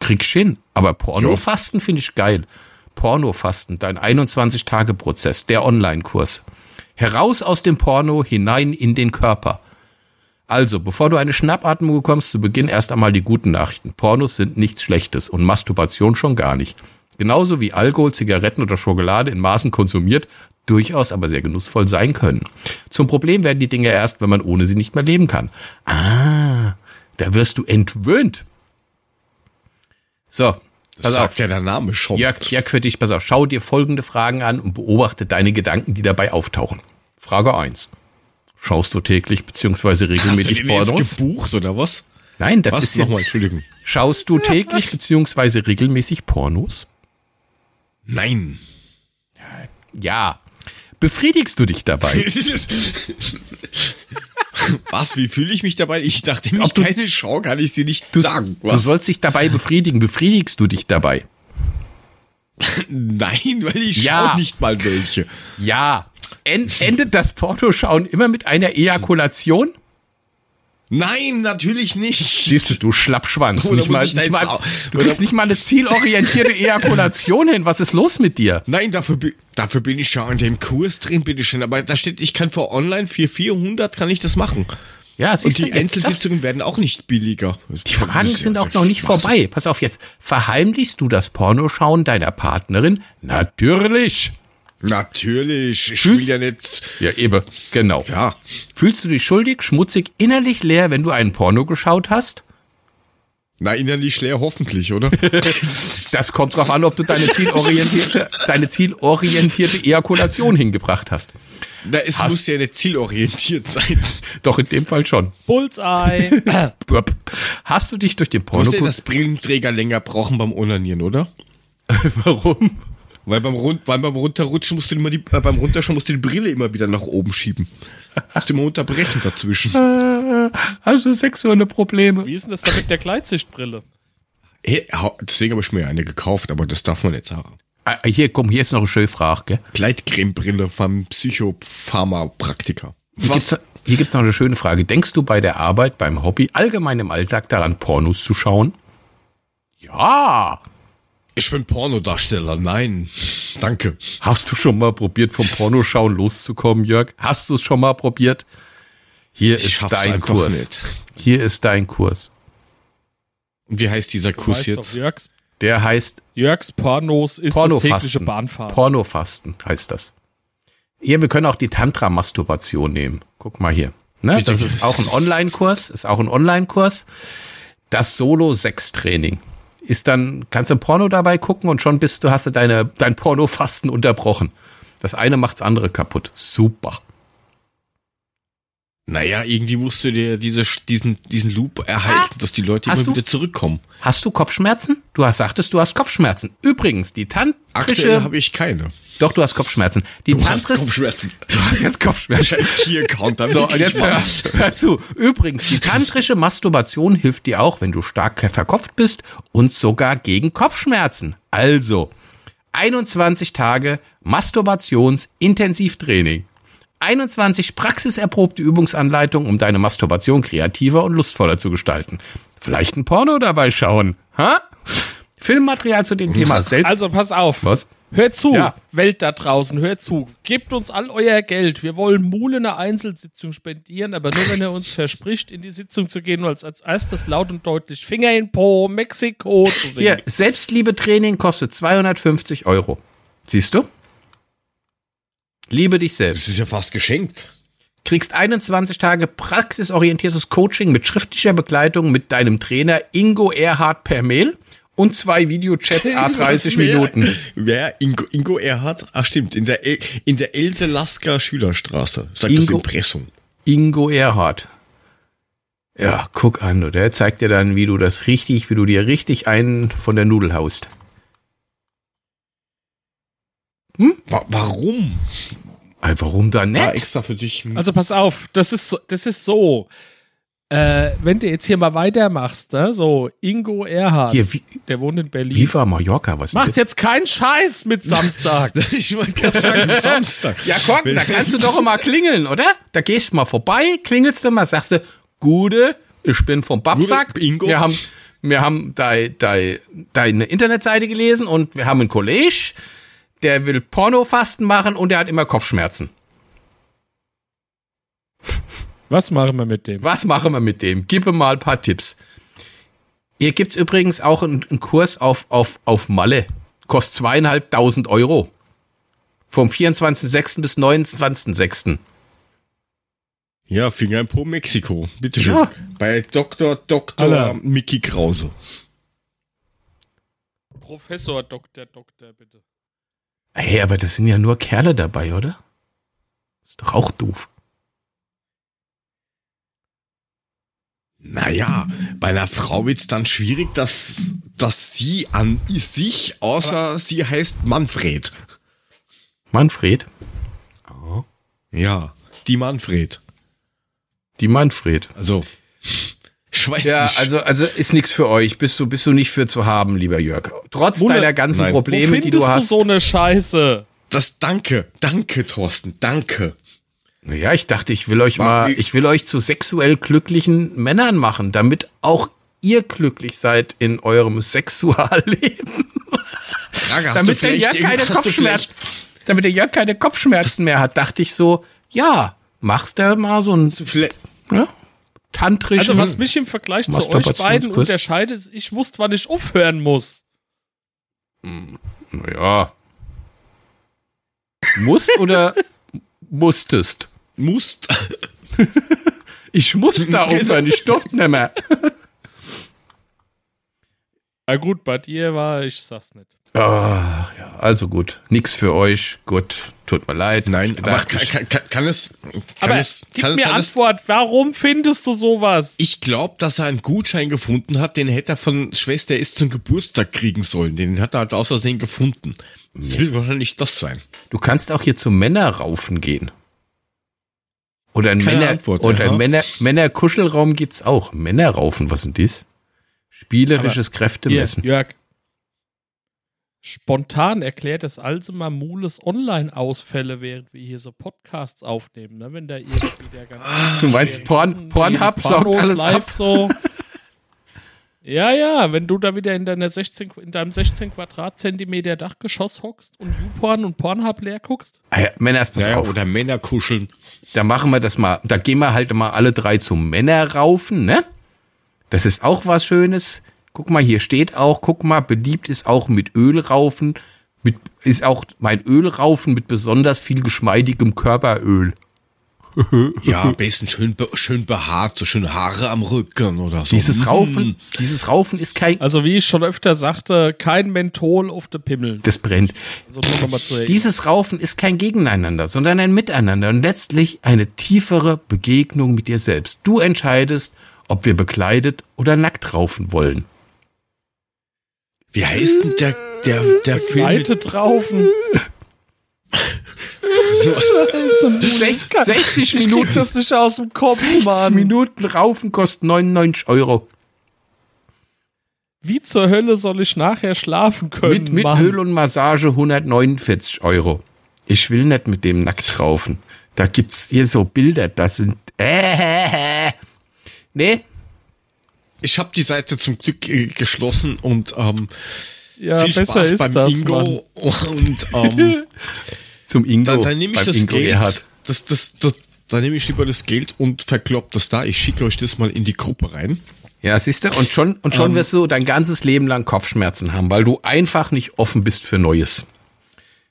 Speaker 2: kriegst hin. Aber Pornofasten finde ich geil. Pornofasten, dein 21-Tage-Prozess, der Online-Kurs. Heraus aus dem Porno, hinein in den Körper. Also, bevor du eine Schnappatmung bekommst, zu Beginn erst einmal die guten Nachrichten. Pornos sind nichts Schlechtes und Masturbation schon gar nicht. Genauso wie Alkohol, Zigaretten oder Schokolade in Maßen konsumiert, durchaus aber sehr genussvoll sein können. Zum Problem werden die Dinge erst, wenn man ohne sie nicht mehr leben kann. Ah, da wirst du entwöhnt. So,
Speaker 1: das
Speaker 2: pass auf.
Speaker 1: sagt ja der Name schon.
Speaker 2: Jörg, Jörg, für dich, pass auf, schau dir folgende Fragen an und beobachte deine Gedanken, die dabei auftauchen. Frage eins: Schaust du täglich beziehungsweise
Speaker 1: Hast du
Speaker 2: regelmäßig
Speaker 1: den jetzt
Speaker 2: Pornos?
Speaker 1: gebucht oder was?
Speaker 2: Nein, das
Speaker 1: was?
Speaker 2: ist
Speaker 1: Nochmal, Entschuldigung.
Speaker 2: Schaust du täglich beziehungsweise regelmäßig Pornos?
Speaker 1: Nein.
Speaker 2: Ja. Befriedigst du dich dabei?
Speaker 1: was, wie fühle ich mich dabei? Ich dachte, ich
Speaker 2: du-
Speaker 1: keine Schau, kann ich dir nicht sagen.
Speaker 2: Du
Speaker 1: Was?
Speaker 2: sollst dich dabei befriedigen. Befriedigst du dich dabei?
Speaker 1: Nein, weil ich
Speaker 2: Ja.
Speaker 1: schau nicht mal welche.
Speaker 2: Ja. En endet das Pornoschauen immer mit einer Ejakulation?
Speaker 1: Nein, natürlich nicht.
Speaker 2: Siehst du, du Schlappschwanz.
Speaker 1: Oder
Speaker 2: Nicht mal, nicht mal,
Speaker 1: auch-
Speaker 2: du kriegst nicht mal eine zielorientierte Ejakulation hin. Was ist los mit dir?
Speaker 1: Nein, dafür, dafür bin ich schon in dem Kurs drin, bitteschön. Aber da steht, ich kann für online für 400 kann ich das machen.
Speaker 2: Ja,
Speaker 1: Und die Einzelsitzungen werden auch nicht billiger.
Speaker 2: Die Fragen sind auch noch nicht vorbei. Pass auf jetzt. Verheimlichst du das Pornoschauen deiner Partnerin? Natürlich.
Speaker 1: Natürlich. Ich
Speaker 2: Fühlst-
Speaker 1: will ja nicht.
Speaker 2: Ja, eben. Genau.
Speaker 1: Ja.
Speaker 2: Fühlst du dich schuldig, schmutzig, innerlich leer, wenn du einen Porno geschaut hast?
Speaker 1: Na, innerlich leer hoffentlich, oder?
Speaker 2: Das kommt drauf an, ob du deine zielorientierte, deine zielorientierte Ejakulation hingebracht hast.
Speaker 1: Na, es
Speaker 2: Hast-
Speaker 1: muss ja nicht zielorientiert sein.
Speaker 2: Doch in dem Fall schon.
Speaker 3: Bullseye.
Speaker 2: Hast du dich durch den Porno...
Speaker 1: Muss der das Brillenträger länger brauchen beim Onanieren, oder?
Speaker 2: Warum?
Speaker 1: Weil beim, Rund, weil beim Runterrutschen musst du immer die, äh, beim Runterschauen musst du die Brille immer wieder nach oben schieben. Musst du immer unterbrechen dazwischen.
Speaker 2: Hast du sexuelle Probleme?
Speaker 3: Wie ist denn das da mit der Gleitsichtbrille?
Speaker 1: Hey, deswegen habe ich mir eine gekauft, aber das darf man nicht sagen.
Speaker 2: Ah, Hier, komm, hier ist noch eine schöne Frage. Gell?
Speaker 1: Gleitcremebrille vom Psychopharmapraktiker.
Speaker 2: Hier gibt's, hier gibt's noch eine schöne Frage. Denkst du bei der Arbeit, beim Hobby, allgemein im Alltag daran, Pornos zu schauen? Ja.
Speaker 1: Ich bin Pornodarsteller. Nein. Danke.
Speaker 2: Hast du schon mal probiert, vom Pornoschauen loszukommen, Jörg? Hast du es schon mal probiert? Hier
Speaker 1: Ich
Speaker 2: ist dein Kurs.
Speaker 1: nicht.
Speaker 2: Hier ist dein Kurs.
Speaker 1: Und wie heißt dieser Kurs
Speaker 3: Weißt
Speaker 1: jetzt?
Speaker 3: doch, Jörgs,
Speaker 2: Der heißt
Speaker 3: Jörgs Pornos ist das tägliche
Speaker 2: Pornofasten.
Speaker 3: Bahnfahren.
Speaker 2: Pornofasten heißt das. Hier, wir können auch die Tantra-Masturbation nehmen. Guck mal hier. Ne? Das ist auch ein Online-Kurs, ist auch ein Online-Kurs. Das Solo-Sex-Training. Ist dann, kannst du Porno dabei gucken und schon bist du, hast du deine, dein Pornofasten unterbrochen. Das eine macht's andere kaputt. Super.
Speaker 1: Naja, irgendwie musst du dir diese, diesen, diesen Loop erhalten, dass die Leute immer
Speaker 2: du-
Speaker 1: wieder zurückkommen.
Speaker 2: Hast du Kopfschmerzen? Du hast, sagtest, du hast Kopfschmerzen. Übrigens, die
Speaker 1: Aktuell
Speaker 2: tantrische,
Speaker 1: habe ich keine.
Speaker 2: Doch, du hast Kopfschmerzen. Die
Speaker 1: Du hast Kopfschmerzen.
Speaker 2: du hast jetzt Kopfschmerzen.
Speaker 1: Scheiß Key-Account.
Speaker 2: So, und jetzt hör, hör zu. Übrigens, die tantrische Masturbation hilft dir auch, wenn du stark verkopft bist und sogar gegen Kopfschmerzen. Also, 21 Tage Masturbationsintensivtraining. 21 praxiserprobte Übungsanleitungen, um deine Masturbation kreativer und lustvoller zu gestalten. Vielleicht ein Porno dabei schauen. Ha? Filmmaterial zu dem Thema selbst.
Speaker 3: Also pass auf.
Speaker 2: Was?
Speaker 3: Hört zu,
Speaker 2: Ja.
Speaker 3: Welt da draußen, hört zu. Gebt uns all euer Geld. Wir wollen Mule eine Einzelsitzung spendieren, aber nur wenn er uns verspricht, in die Sitzung zu gehen und als, als erstes laut und deutlich Finger in Po, Mexiko zu singen.
Speaker 2: Hier, Selbstliebe-Training kostet 250 Euro. Siehst du? Liebe dich selbst.
Speaker 1: Das ist ja fast geschenkt.
Speaker 2: Kriegst 21 Tage praxisorientiertes Coaching mit schriftlicher Begleitung mit deinem Trainer Ingo Erhard per Mail und zwei Videochats A30
Speaker 1: Was, wer-
Speaker 2: Minuten.
Speaker 1: Wer? Ingo, Ingo Erhard? Ah, stimmt. In der, El- in der Else Lasker Schülerstraße. Sagt das
Speaker 2: Ingo-
Speaker 1: Impressum.
Speaker 2: Ingo Erhard. Ja, guck an, der zeigt dir dann, wie du das richtig, wie du dir richtig einen von der Nudel haust.
Speaker 1: Wa warum?
Speaker 2: Äh, Warum da
Speaker 1: Da
Speaker 2: nicht?
Speaker 1: extra für dich.
Speaker 3: Also pass auf, das ist so, das ist so. Äh, wenn du jetzt hier mal weitermachst, ne? so Ingo Erhard,
Speaker 2: Hier, wie,
Speaker 3: der wohnt in Berlin.
Speaker 2: Viva Mallorca, was ist
Speaker 3: Macht
Speaker 2: das?
Speaker 3: jetzt keinen Scheiß mit Samstag.
Speaker 1: ich wollte gerade sagen, Samstag.
Speaker 2: Ja, guck, da kannst du doch mal klingeln, oder? Da gehst du mal vorbei, klingelst du mal, sagst du, Gude, ich bin vom Babsack.
Speaker 1: Gute, Ingo.
Speaker 2: Wir haben, wir haben dei, dei, deine Internetseite gelesen und wir haben einen Kollege, der will Pornofasten machen und der hat immer Kopfschmerzen.
Speaker 3: Was machen wir mit dem?
Speaker 2: Was machen wir mit dem? Gib ihm mal ein paar Tipps. Hier gibt's übrigens auch einen, einen Kurs auf, auf, auf Malle. Kostet zweieinhalbtausend Euro. Vom 24.06. bis 29.06.
Speaker 1: Ja, Finger in Po Mexiko. Bitte schön.
Speaker 2: Ja.
Speaker 1: Bei Dr. Dr. Mickey Krause.
Speaker 3: Professor, Doktor, Doktor, bitte.
Speaker 2: Hey, aber das sind ja nur Kerle dabei, oder? Ist doch auch doof.
Speaker 1: Naja, bei einer Frau wird's dann schwierig, dass, dass sie an sich, außer sie heißt Manfred.
Speaker 2: Manfred?
Speaker 1: Ja, die Manfred.
Speaker 2: Die Manfred.
Speaker 1: Also, ich weiß
Speaker 2: Ja,
Speaker 1: nicht.
Speaker 2: also, also ist nichts für euch. Bist du, bist du nicht für zu haben, lieber Jörg. Trotz
Speaker 3: Wunder-
Speaker 2: deiner ganzen
Speaker 1: Nein.
Speaker 3: Wo
Speaker 2: Probleme, die
Speaker 3: findest
Speaker 2: du hast.
Speaker 3: so eine Scheiße?
Speaker 1: das danke, danke, Thorsten, danke.
Speaker 2: Ja, ich dachte, ich will euch
Speaker 1: War-
Speaker 2: mal, ich will euch zu sexuell glücklichen Männern machen, damit auch ihr glücklich seid in eurem Sexualleben.
Speaker 1: Frage,
Speaker 2: damit der Jörg keine Kopfschmerzen, damit der Jörg keine Kopfschmerzen mehr hat, dachte ich so, ja, machst du mal so ein ne, tantrischen.
Speaker 3: Also was mich im Vergleich zu euch beiden unterscheidet, ist, ich wusste, wann ich aufhören muss.
Speaker 2: ja. Musst oder musstest?
Speaker 1: Musst.
Speaker 2: Ich muss da aufhören, ich durfte nicht mehr.
Speaker 3: Na gut, bei dir war, ich sag's nicht.
Speaker 2: Ah, ja, also gut. Nix für euch. Gut, tut mir leid.
Speaker 1: Nein, aber kann, kann, kann, kann es, kann
Speaker 3: Aber
Speaker 1: es,
Speaker 3: gib
Speaker 1: kann es
Speaker 3: mir
Speaker 1: sein, dass,
Speaker 3: Antwort, warum findest du sowas?
Speaker 1: ich glaube, dass er einen Gutschein gefunden hat, den hätte er von Schwester ist zum Geburtstag kriegen sollen. Den hat er halt aus Versehen gefunden. Das wird wahrscheinlich das sein.
Speaker 2: Du kannst auch hier zum Männerraufen gehen. Oder ein
Speaker 1: Keine
Speaker 2: Männer
Speaker 1: Antwort, ja.
Speaker 2: ein Männer Männerkuschelraum gibt's auch. Männerraufen, was sind das? Spielerisches
Speaker 3: Hier,
Speaker 2: Kräftemessen.
Speaker 3: Jörg. Spontan erklärt das Alzheimer Mules Online-Ausfälle, während wir hier so Podcasts aufnehmen, ne? Wenn da irgendwie der ganze.
Speaker 2: Du meinst Porn, Pornhub saugt alles ab?
Speaker 3: so. Ja, ja, wenn du da wieder in, deiner 16, in deinem 16 Quadratzentimeter Dachgeschoss hockst und YouPorn und Pornhub leer guckst.
Speaker 2: Ah ja, Männer, pass
Speaker 1: Ja, ja,
Speaker 2: auf.
Speaker 1: oder Männer kuscheln.
Speaker 2: Da machen wir das mal. Da gehen wir halt mal alle drei zum Männerraufen, ne? Das ist auch was Schönes. Guck mal, hier steht auch, guck mal, beliebt ist auch mit Ölraufen. Mit, ist auch mein Ölraufen mit besonders viel geschmeidigem Körperöl
Speaker 1: ja, am besten schön, schön behaart, so schöne Haare am Rücken oder so.
Speaker 2: Dieses
Speaker 1: hm.
Speaker 2: Raufen, dieses Raufen ist kein.
Speaker 3: Also wie ich schon öfter sagte, kein Menthol auf der Pimmel.
Speaker 2: Das brennt.
Speaker 3: Also
Speaker 2: dieses Raufen ist kein Gegeneinander, sondern ein Miteinander und letztlich eine tiefere Begegnung mit dir selbst. Du entscheidest, ob wir bekleidet oder nackt raufen wollen.
Speaker 1: Wie heißt denn der, der, der Film?
Speaker 3: Bekleidet
Speaker 2: raufen. 60,
Speaker 3: 60
Speaker 2: Minuten.
Speaker 3: das nicht aus dem Kopf,
Speaker 2: 60
Speaker 3: Mann.
Speaker 2: Minuten raufen kostet 99 Euro.
Speaker 3: Wie zur Hölle soll ich nachher schlafen können?
Speaker 2: Mit, mit Öl und Massage 149 Euro. Ich will nicht mit dem nackt raufen. Da gibt's hier so Bilder, das sind. Äh, nee.
Speaker 1: Ich habe die Seite zum Glück äh, geschlossen und ähm,
Speaker 3: ja,
Speaker 1: viel Spaß beim
Speaker 3: das,
Speaker 1: Ingo Mann. und ähm,
Speaker 2: zum Ingo.
Speaker 1: da, dann nehme ich das
Speaker 2: Ingo
Speaker 1: Geld.
Speaker 2: Erhard.
Speaker 1: Das, das, das, da nehme ich lieber das Geld und verklopp das da. Ich schicke euch das mal in die Gruppe rein.
Speaker 2: Ja, siehst du, und schon, und schon wirst du dein ganzes Leben lang Kopfschmerzen haben, weil du einfach nicht offen bist für Neues.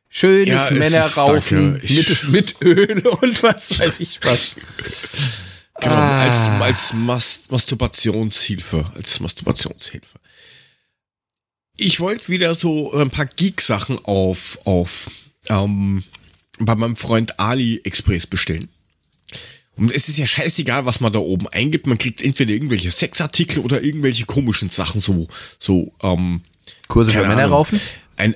Speaker 2: Schönes
Speaker 1: Ja,
Speaker 2: Männerraufen mit, mit Öl und was weiß ich was.
Speaker 1: Genau,
Speaker 2: Ah.
Speaker 1: als, als Mas Masturbationshilfe. Als Masturbationshilfe. Ich wollte wieder so ein paar Geek-Sachen auf, auf ähm, bei meinem Freund AliExpress bestellen. Und es ist ja scheißegal, was man da oben eingibt. Man kriegt entweder irgendwelche Sexartikel oder irgendwelche komischen Sachen, so, so, ähm,
Speaker 2: Kurse für
Speaker 1: keine
Speaker 2: Männer
Speaker 1: Ahnung.
Speaker 2: raufen?
Speaker 1: Ein,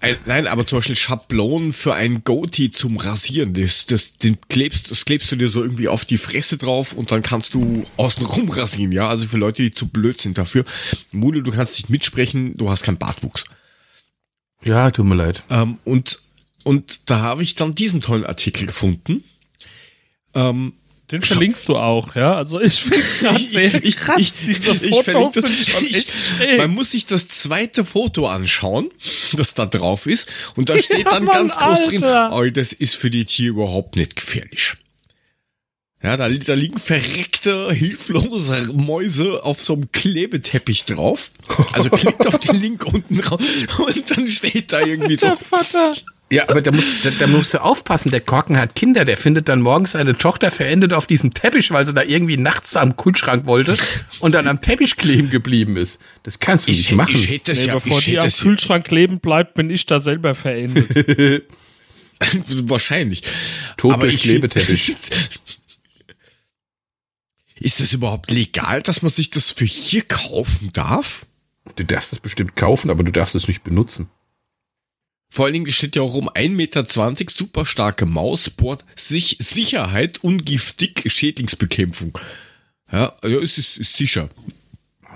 Speaker 1: ein, nein, aber zum Beispiel Schablonen für ein Goatee zum Rasieren. Das, das, den klebst, das klebst du dir so irgendwie auf die Fresse drauf und dann kannst du außenrum rasieren, ja. Also für Leute, die zu blöd sind dafür. Mule, du kannst nicht mitsprechen, du hast keinen Bartwuchs.
Speaker 2: Ja, tut mir leid.
Speaker 1: Ähm, und, und da habe ich dann diesen tollen Artikel gefunden. Ähm,
Speaker 3: Den verlinkst du auch, ja? Also ich finde es gerade sehr
Speaker 1: Ich-
Speaker 3: krass.
Speaker 1: ich-
Speaker 3: Diese
Speaker 1: ich
Speaker 3: Fotos
Speaker 1: verlinke das-
Speaker 3: sind schon
Speaker 1: ich-
Speaker 3: echt schräg.
Speaker 1: Man muss sich das zweite Foto anschauen, das da drauf ist. Und da steht dann
Speaker 3: Mann,
Speaker 1: ganz groß drin,
Speaker 3: Alter.
Speaker 1: oh, das ist für die Tiere überhaupt nicht gefährlich. Ja, da, da liegen verreckte, hilflose Mäuse auf so einem Klebeteppich drauf. Also klickt auf den Link unten drauf und dann steht da irgendwie so.
Speaker 3: Der Vater.
Speaker 2: Ja, aber da, muss, da, da musst du aufpassen, der Korken hat Kinder, der findet dann morgens seine Tochter verendet auf diesem Teppich, weil sie da irgendwie nachts am Kühlschrank wollte und dann am Teppich kleben geblieben ist. Das kannst du
Speaker 1: Ich,
Speaker 2: nicht machen.
Speaker 1: ich hätte
Speaker 3: Nee,
Speaker 1: ja,
Speaker 3: bevor
Speaker 1: ich
Speaker 3: die am Kühlschrank kleben bleibt, bin ich da selber verendet.
Speaker 1: wahrscheinlich. Ich-
Speaker 2: Klebeteppich.
Speaker 1: Ist es überhaupt legal, dass man sich das für hier kaufen darf?
Speaker 2: Du darfst es bestimmt kaufen, aber du darfst es nicht benutzen.
Speaker 1: Vor allen Dingen steht ja auch rum 1,20 Meter, super starke Maus, Board, sich, Sicherheit, ungiftig, Schädlingsbekämpfung. Ja, ja, es ist, ist sicher.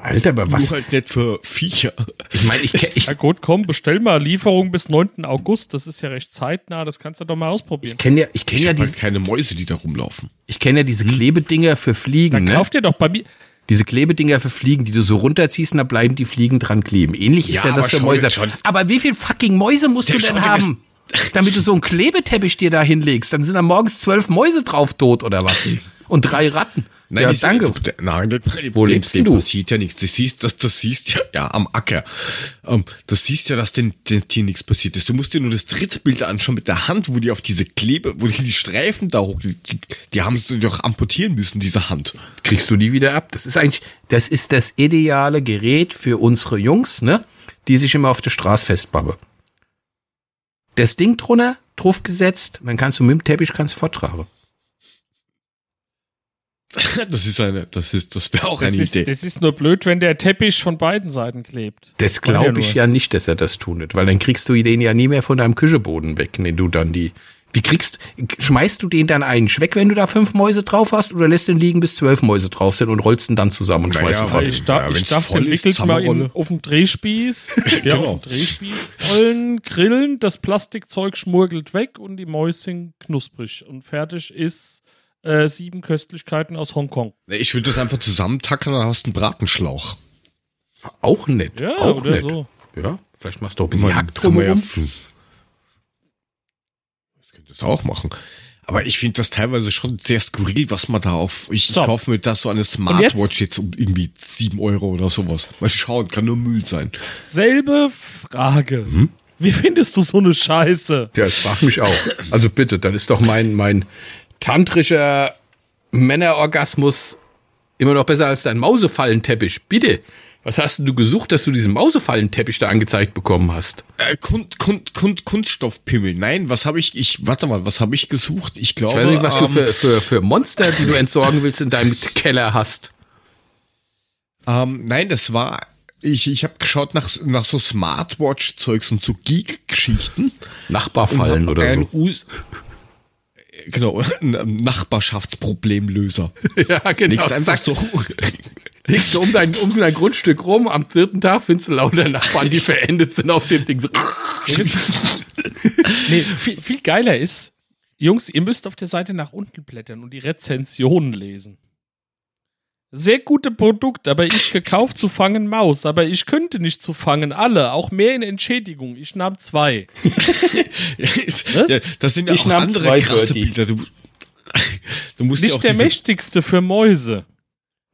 Speaker 2: Alter, aber was?
Speaker 1: Nur halt nicht für Viecher.
Speaker 2: Ich meine, ich, ich,
Speaker 3: Na gut, komm, bestell mal Lieferung bis 9. August. Das ist ja recht zeitnah. Das kannst du doch mal ausprobieren.
Speaker 2: ich kenne ja, ich kenn
Speaker 1: Ich
Speaker 2: ja,
Speaker 1: habe halt
Speaker 2: diese,
Speaker 1: keine Mäuse, die da rumlaufen.
Speaker 2: ich kenn ja diese Klebedinger für Fliegen,
Speaker 3: Dann
Speaker 2: ne?
Speaker 3: kauf dir doch bei mir.
Speaker 2: Diese Klebedinger für Fliegen, die du so runterziehst und da bleiben die Fliegen dran kleben. Ähnlich ist
Speaker 1: Ja,
Speaker 2: ja das für Mäuse.
Speaker 1: schau-
Speaker 2: Aber wie viel fucking Mäuse musst du
Speaker 1: Ja, schau
Speaker 2: denn haben? Damit du so einen Klebeteppich dir da hinlegst. Dann sind da morgens zwölf Mäuse drauf tot oder was? Und drei Ratten. Ja,
Speaker 1: die-
Speaker 2: danke.
Speaker 1: d- Nein, dem,
Speaker 2: Wo
Speaker 1: dem,
Speaker 2: lebst
Speaker 1: dem
Speaker 2: du?
Speaker 1: passiert ja nichts. Das siehst, das, das siehst ja, ja, am Acker. Ähm, das siehst ja, dass den, den Tieren nichts passiert ist. Du musst dir nur das dritte Bild anschauen mit der Hand, wo die auf diese Klebe, wo die, die Streifen da hoch, die, die, die haben sie doch amputieren müssen, diese Hand.
Speaker 2: kriegst du nie wieder ab. Das ist eigentlich, das ist das ideale Gerät für unsere Jungs, ne? Die sich immer auf der Straße festbabben. Das Ding drunter, drauf gesetzt, dann kannst du mit dem Teppich kannst du forttragen.
Speaker 1: Das ist eine, das ist, das wäre auch
Speaker 3: Das
Speaker 1: eine
Speaker 3: ist,
Speaker 1: Idee.
Speaker 3: das ist nur blöd, wenn der Teppich von beiden Seiten klebt.
Speaker 2: Das glaube ich ja nicht, dass er das tut, weil dann kriegst du den ja nie mehr von deinem Kücheboden weg, wenn du dann die. Wie kriegst, schmeißt du den dann eigentlich weg, wenn du da fünf Mäuse drauf hast, oder lässt den liegen, bis zwölf Mäuse drauf sind und rollst ihn dann zusammen und
Speaker 1: Naja,
Speaker 2: schmeißt ihn fort?
Speaker 3: Ich, da,
Speaker 1: Ja,
Speaker 3: ich darf
Speaker 1: voll
Speaker 3: den
Speaker 1: ist,
Speaker 3: wickelt mal in, auf dem Drehspieß. ja,
Speaker 1: Genau.
Speaker 3: auf dem Drehspieß rollen, grillen, das Plastikzeug schmurgelt weg und die Mäuse sind knusprig. Und fertig ist äh, sieben Köstlichkeiten aus Hongkong.
Speaker 1: Ich würde das einfach zusammentackern, dann hast du einen Bratenschlauch.
Speaker 2: Auch nett.
Speaker 3: Ja,
Speaker 2: auch
Speaker 3: oder
Speaker 2: nett.
Speaker 3: so.
Speaker 2: Ja, vielleicht machst du auch ein bisschen Hack drumherum.
Speaker 1: das könnte das auch machen. Aber ich finde das teilweise schon sehr skurril, was man da auf. Ich,
Speaker 3: So.
Speaker 1: ich kaufe mir da so eine Smartwatch jetzt? um irgendwie sieben Euro oder sowas. Mal schauen, kann nur Müll sein.
Speaker 3: Selbe Frage. Wie findest du so eine Scheiße?
Speaker 2: Ja, das fragt mich auch. Also bitte, dann ist doch mein, mein tantrischer Männerorgasmus immer noch besser als dein Mausefallenteppich. Bitte. Was hast denn du gesucht, dass du diesen Mausefallenteppich da angezeigt bekommen hast?
Speaker 1: Äh, Kun, Kun, Kun, Kunststoffpimmel. Nein, was habe ich? Ich warte mal, was habe ich gesucht? Ich
Speaker 2: Ich
Speaker 1: glaube.
Speaker 2: weiß nicht, was du
Speaker 1: ähm,
Speaker 2: für, für, für Monster, die du entsorgen willst, in deinem Keller hast.
Speaker 1: Ähm, nein, das war ich, ich habe geschaut nach, nach so Smartwatch-Zeugs und so Geek-Geschichten.
Speaker 2: Nachbarfallen oder so.
Speaker 1: Genau, ein Nachbarschaftsproblemlöser.
Speaker 2: Ja, genau.
Speaker 1: Legst einfach so.
Speaker 2: Legst du um dein, um dein Grundstück rum, am vierten Tag findest du lauter Nachbarn, die verendet sind auf dem Ding.
Speaker 3: Nee, viel, viel geiler ist, Jungs, ihr müsst auf der Seite nach unten blättern und die Rezensionen lesen. Sehr gute Produkt, aber ich gekauft zu fangen Maus, aber ich könnte nicht zu fangen alle, auch mehr in Entschädigung. Ich nahm zwei.
Speaker 1: ja, das sind ja
Speaker 2: Ich
Speaker 1: auch
Speaker 2: nahm
Speaker 1: andere
Speaker 2: zwei
Speaker 1: krasse
Speaker 2: Birdie.
Speaker 1: Bilder. Du, du musst
Speaker 3: Nicht
Speaker 1: auch
Speaker 3: der mächtigste für Mäuse.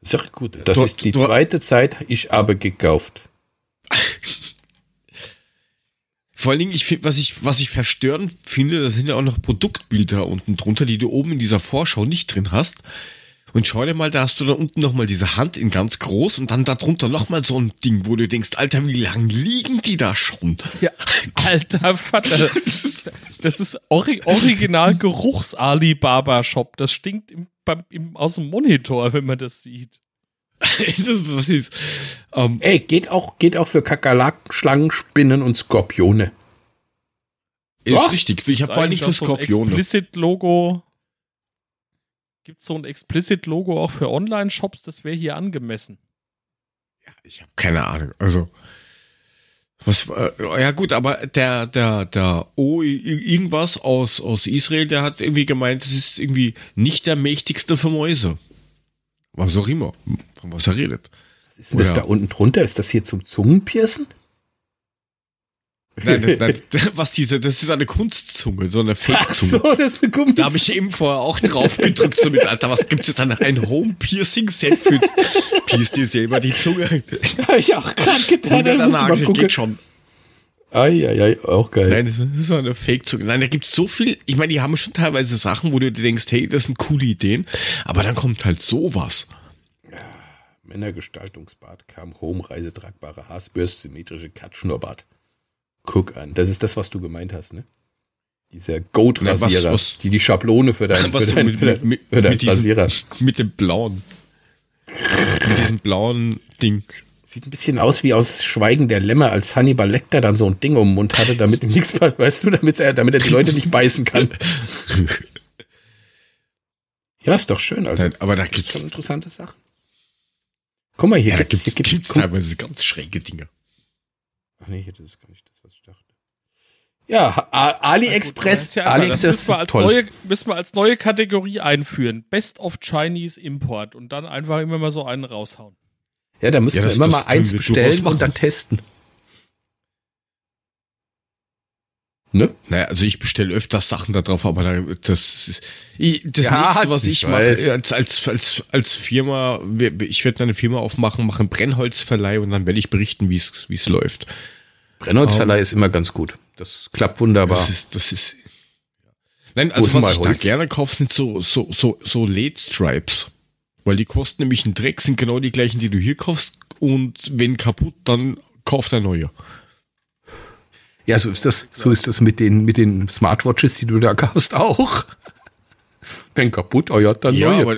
Speaker 2: Sehr gut. Das
Speaker 1: Du-
Speaker 2: ist die
Speaker 1: du-
Speaker 2: zweite Zeit, ich habe gekauft.
Speaker 1: Vor allen Dingen, ich find, was ich, was ich verstörend finde, da sind ja auch noch Produktbilder unten drunter, die du oben in dieser Vorschau nicht drin hast. Und schau dir mal, da hast du da unten nochmal diese Hand in ganz groß und dann darunter nochmal so ein Ding, wo du denkst, Alter, wie lang liegen die da schon?
Speaker 3: Ja, alter Vater. Das ist Ori Original Geruchs Alibaba Shop. Das stinkt im, beim, im, aus dem Monitor, wenn man das sieht.
Speaker 1: das, was ist, ähm,
Speaker 2: Ey, geht auch, geht auch für Kakerlaken, Schlangen, Spinnen und Skorpione.
Speaker 1: ist
Speaker 2: Ja.
Speaker 1: richtig. Ich habe vor allen Dingen für Skorpione.
Speaker 3: Explicit Logo. Gibt es so ein Explicit Logo auch für Online-Shops? Das wäre hier angemessen.
Speaker 1: Ich habe keine Ahnung. Also was äh, ja gut, aber der der der O irgendwas aus aus Israel, der hat irgendwie gemeint, es ist irgendwie nicht der mächtigste für Mäuse. Was auch immer, von was er redet.
Speaker 2: Was ist denn das
Speaker 1: Ja.
Speaker 2: da unten drunter? Ist das hier zum Zungenpiercen?
Speaker 1: Nein, nein, nein, was diese, das ist eine Kunstzunge, so eine
Speaker 2: Ach so,
Speaker 1: Fake-Zunge.
Speaker 2: das ist eine Gummi.
Speaker 1: Da habe ich eben vorher auch drauf gedrückt, so mit, Alter, was gibt's jetzt dann ein Home-Piercing-Set für Pierce dir selber die Zunge.
Speaker 2: hab ich auch gerade getan. Da
Speaker 1: der Nagel geht schon.
Speaker 2: Eieiei, auch geil.
Speaker 1: Nein, das ist so eine Fake-Zunge. Nein, da gibt's so viel. Ich meine, die haben schon teilweise Sachen, wo du dir denkst, hey, das sind coole Ideen. Aber dann kommt halt sowas.
Speaker 2: Männergestaltungsbad, kam Home, reisetragbare Haarbürste, symmetrische Cut-Schnurrbart. Guck an, das ist das, was du gemeint hast, ne? Dieser Goat-Rasierer,
Speaker 1: was-
Speaker 2: die die Schablone für deinen für
Speaker 1: so
Speaker 2: dein,
Speaker 1: mit,
Speaker 2: für
Speaker 1: mit,
Speaker 2: dein,
Speaker 1: mit,
Speaker 2: für dein
Speaker 1: mit, diesem,
Speaker 2: Rasierer.
Speaker 1: mit dem blauen. Mit diesem blauen Ding.
Speaker 2: Sieht ein bisschen aus wie aus Schweigen der Lämmer, als Hannibal Lecter dann so ein Ding um den Mund hatte, damit ihm nichts, passiert, weißt du, damit er, damit er die Leute nicht beißen kann. Ja, ist doch schön, also.
Speaker 1: Aber da gibt's,
Speaker 2: schon interessante Sachen. Guck mal, hier
Speaker 1: ja, da
Speaker 2: gibt's,
Speaker 1: gibt's,
Speaker 2: hier gibt's,
Speaker 1: gibt's teilweise ganz schräge Dinge.
Speaker 2: Ach nee, das ist gar nicht das, was ich dachte. Ja, AliExpress,
Speaker 3: ja
Speaker 2: AliExpress
Speaker 3: müssen wir, als
Speaker 2: toll.
Speaker 3: neue, müssen wir als neue Kategorie einführen. Best of Chinese Import und dann einfach immer mal so einen raushauen.
Speaker 2: Ja, da müssen
Speaker 1: Ja,
Speaker 2: wir immer
Speaker 1: das
Speaker 2: mal eins bestellen und dann testen. Ne?
Speaker 1: Naja, also ich bestelle öfters Sachen da drauf, aber da, das ist, ich, das
Speaker 2: Ja,
Speaker 1: nächste, was
Speaker 2: ich
Speaker 1: mache, als, als, als, als Firma, ich werde eine Firma aufmachen, mache einen Brennholzverleih und dann werde ich berichten, wie es, wie es läuft.
Speaker 2: Brennholzverleih ist immer ganz gut. Das klappt wunderbar.
Speaker 1: Das ist, das ist, nein, also was ich da gerne kaufe, sind so, so, so, so LED-Stripes. Weil die kosten nämlich einen Dreck, sind genau die gleichen, die du hier kaufst und wenn kaputt, dann kauft ein neue.
Speaker 2: Ja, so ist das, so ist das mit den, mit den Smartwatches, die du da kaufst, auch. Wenn kaputt, oh ja, dann
Speaker 1: Ja,
Speaker 2: neue.
Speaker 1: aber,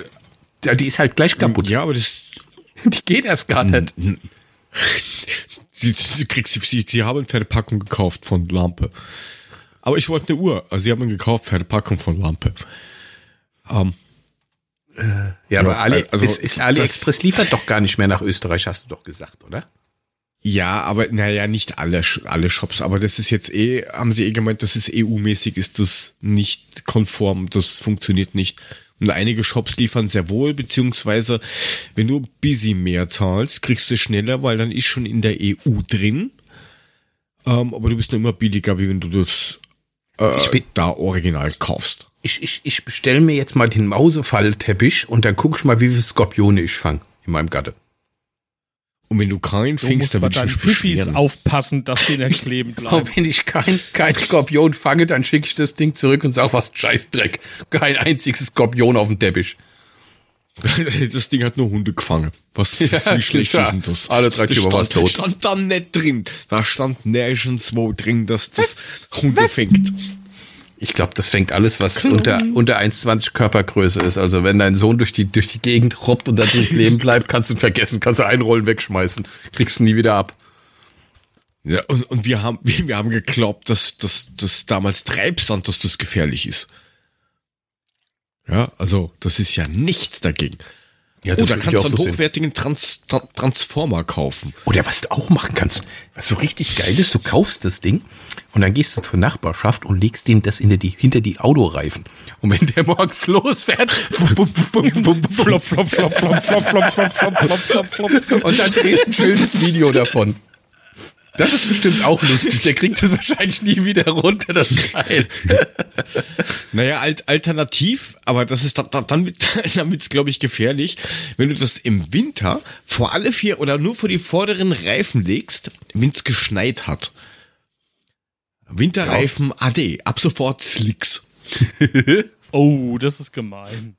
Speaker 2: ja, die ist halt gleich kaputt.
Speaker 1: ja, aber das,
Speaker 2: Die geht erst gar nicht.
Speaker 1: Sie, sie, kriegst, sie, sie haben eine Verpackung gekauft von Lampe. Aber ich wollte eine Uhr. Also sie haben gekauft Verpackung von Lampe. Ähm,
Speaker 2: Ja, aber Ali,
Speaker 1: also
Speaker 2: ist, ist
Speaker 1: das-
Speaker 2: AliExpress liefert doch gar nicht mehr nach Österreich, hast du doch gesagt, oder?
Speaker 1: Ja, aber naja, nicht alle, alle Shops. Aber das ist jetzt eh, haben sie eh gemeint, das ist EU-mäßig, ist das nicht konform. Das funktioniert nicht. Und einige Shops liefern sehr wohl, beziehungsweise wenn du bisschen mehr zahlst, kriegst du schneller, weil dann ist schon in der EU drin. Ähm, aber du bist nur immer billiger, wie wenn du das äh, da original kaufst.
Speaker 2: Ich, ich, ich bestelle mir jetzt mal den Mausefallteppich und dann guck ich mal, wie viele Skorpione ich fange in meinem Gatte.
Speaker 1: Und wenn du keinen
Speaker 3: Du
Speaker 1: fängst,
Speaker 3: musst
Speaker 1: dann dich
Speaker 3: Püffis
Speaker 1: beschweren.
Speaker 3: aufpassen, dass die nicht kleben bleiben.
Speaker 2: Und wenn ich kein, kein Skorpion fange, dann schicke ich das Ding zurück und sage, was Scheißdreck. Kein einziges Skorpion auf dem Teppich.
Speaker 1: Das Ding hat nur Hunde gefangen. Was
Speaker 2: Ja,
Speaker 1: wie schlecht
Speaker 2: klar.
Speaker 1: ist denn das?
Speaker 2: Alle drei
Speaker 1: das stand,
Speaker 2: tot.
Speaker 1: stand da nicht drin. Da stand nirgends wo drin, dass das Hunde fängt.
Speaker 2: Ich glaube, das fängt alles, was unter, unter 1,20 Körpergröße ist. Also wenn dein Sohn durch die, durch die Gegend robbt und da drin leben bleibt, kannst du ihn vergessen, kannst du einrollen, wegschmeißen. Kriegst du nie wieder ab.
Speaker 1: Ja, und, und wir haben, wir haben geglaubt, dass, dass, dass damals Treibsand, dass das gefährlich ist. Ja, also, das ist ja nichts dagegen.
Speaker 2: Ja,
Speaker 1: Oder
Speaker 2: würde ich
Speaker 1: kannst du einen
Speaker 2: so
Speaker 1: hochwertigen Trans Tra Transformer kaufen.
Speaker 2: Oder was du auch machen kannst, was so richtig geil ist, du kaufst das Ding und dann gehst du zur Nachbarschaft und legst dem das hinter die, hinter die Autoreifen. Und wenn der morgens losfährt, bum,
Speaker 3: Flop, flop, flop, flop, flop, flop, flop, flop, flop, flop, flop.
Speaker 2: und dann drehst ein schönes Video davon. Das ist bestimmt auch lustig. Der kriegt das wahrscheinlich nie wieder runter, das Teil.
Speaker 1: Naja, alt, alternativ, aber das ist da, da, dann mit, damit's glaube ich gefährlich, wenn du das im Winter vor alle vier oder nur vor die vorderen Reifen legst, wenn's geschneit hat. Winterreifen AD, ab sofort Slicks.
Speaker 3: Oh, das ist gemein.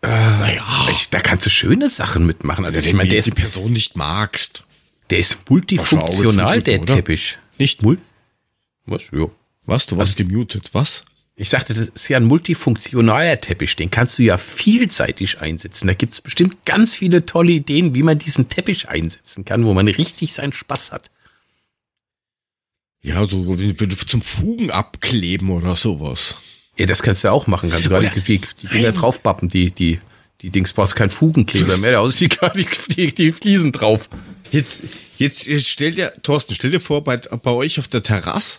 Speaker 1: Naja,
Speaker 2: Ich, da kannst du schöne Sachen mitmachen. Also ich
Speaker 1: wenn
Speaker 2: meine,
Speaker 1: du
Speaker 2: der
Speaker 1: die Person nicht magst.
Speaker 2: Der ist multifunktional, der
Speaker 1: oder?
Speaker 2: Teppich.
Speaker 1: Nicht
Speaker 2: Mul Was? Ja.
Speaker 1: Was? Du warst gemutet, was?
Speaker 2: Ich sagte, das ist ja ein multifunktionaler Teppich, den kannst du ja vielseitig einsetzen. Da gibt's bestimmt ganz viele tolle Ideen, wie man diesen Teppich einsetzen kann, wo man richtig seinen Spaß hat.
Speaker 1: Ja, so zum Fugen abkleben oder sowas.
Speaker 2: Ja, das kannst du auch machen. Kannst du gar nicht die, die Dinger draufbappen, die, die, die Dings brauchst du keinen Fugenkleber mehr, da gar die, die, die Fliesen drauf.
Speaker 1: Jetzt, jetzt, jetzt stell dir, Thorsten, stell dir vor, bei, bei euch auf der Terrasse,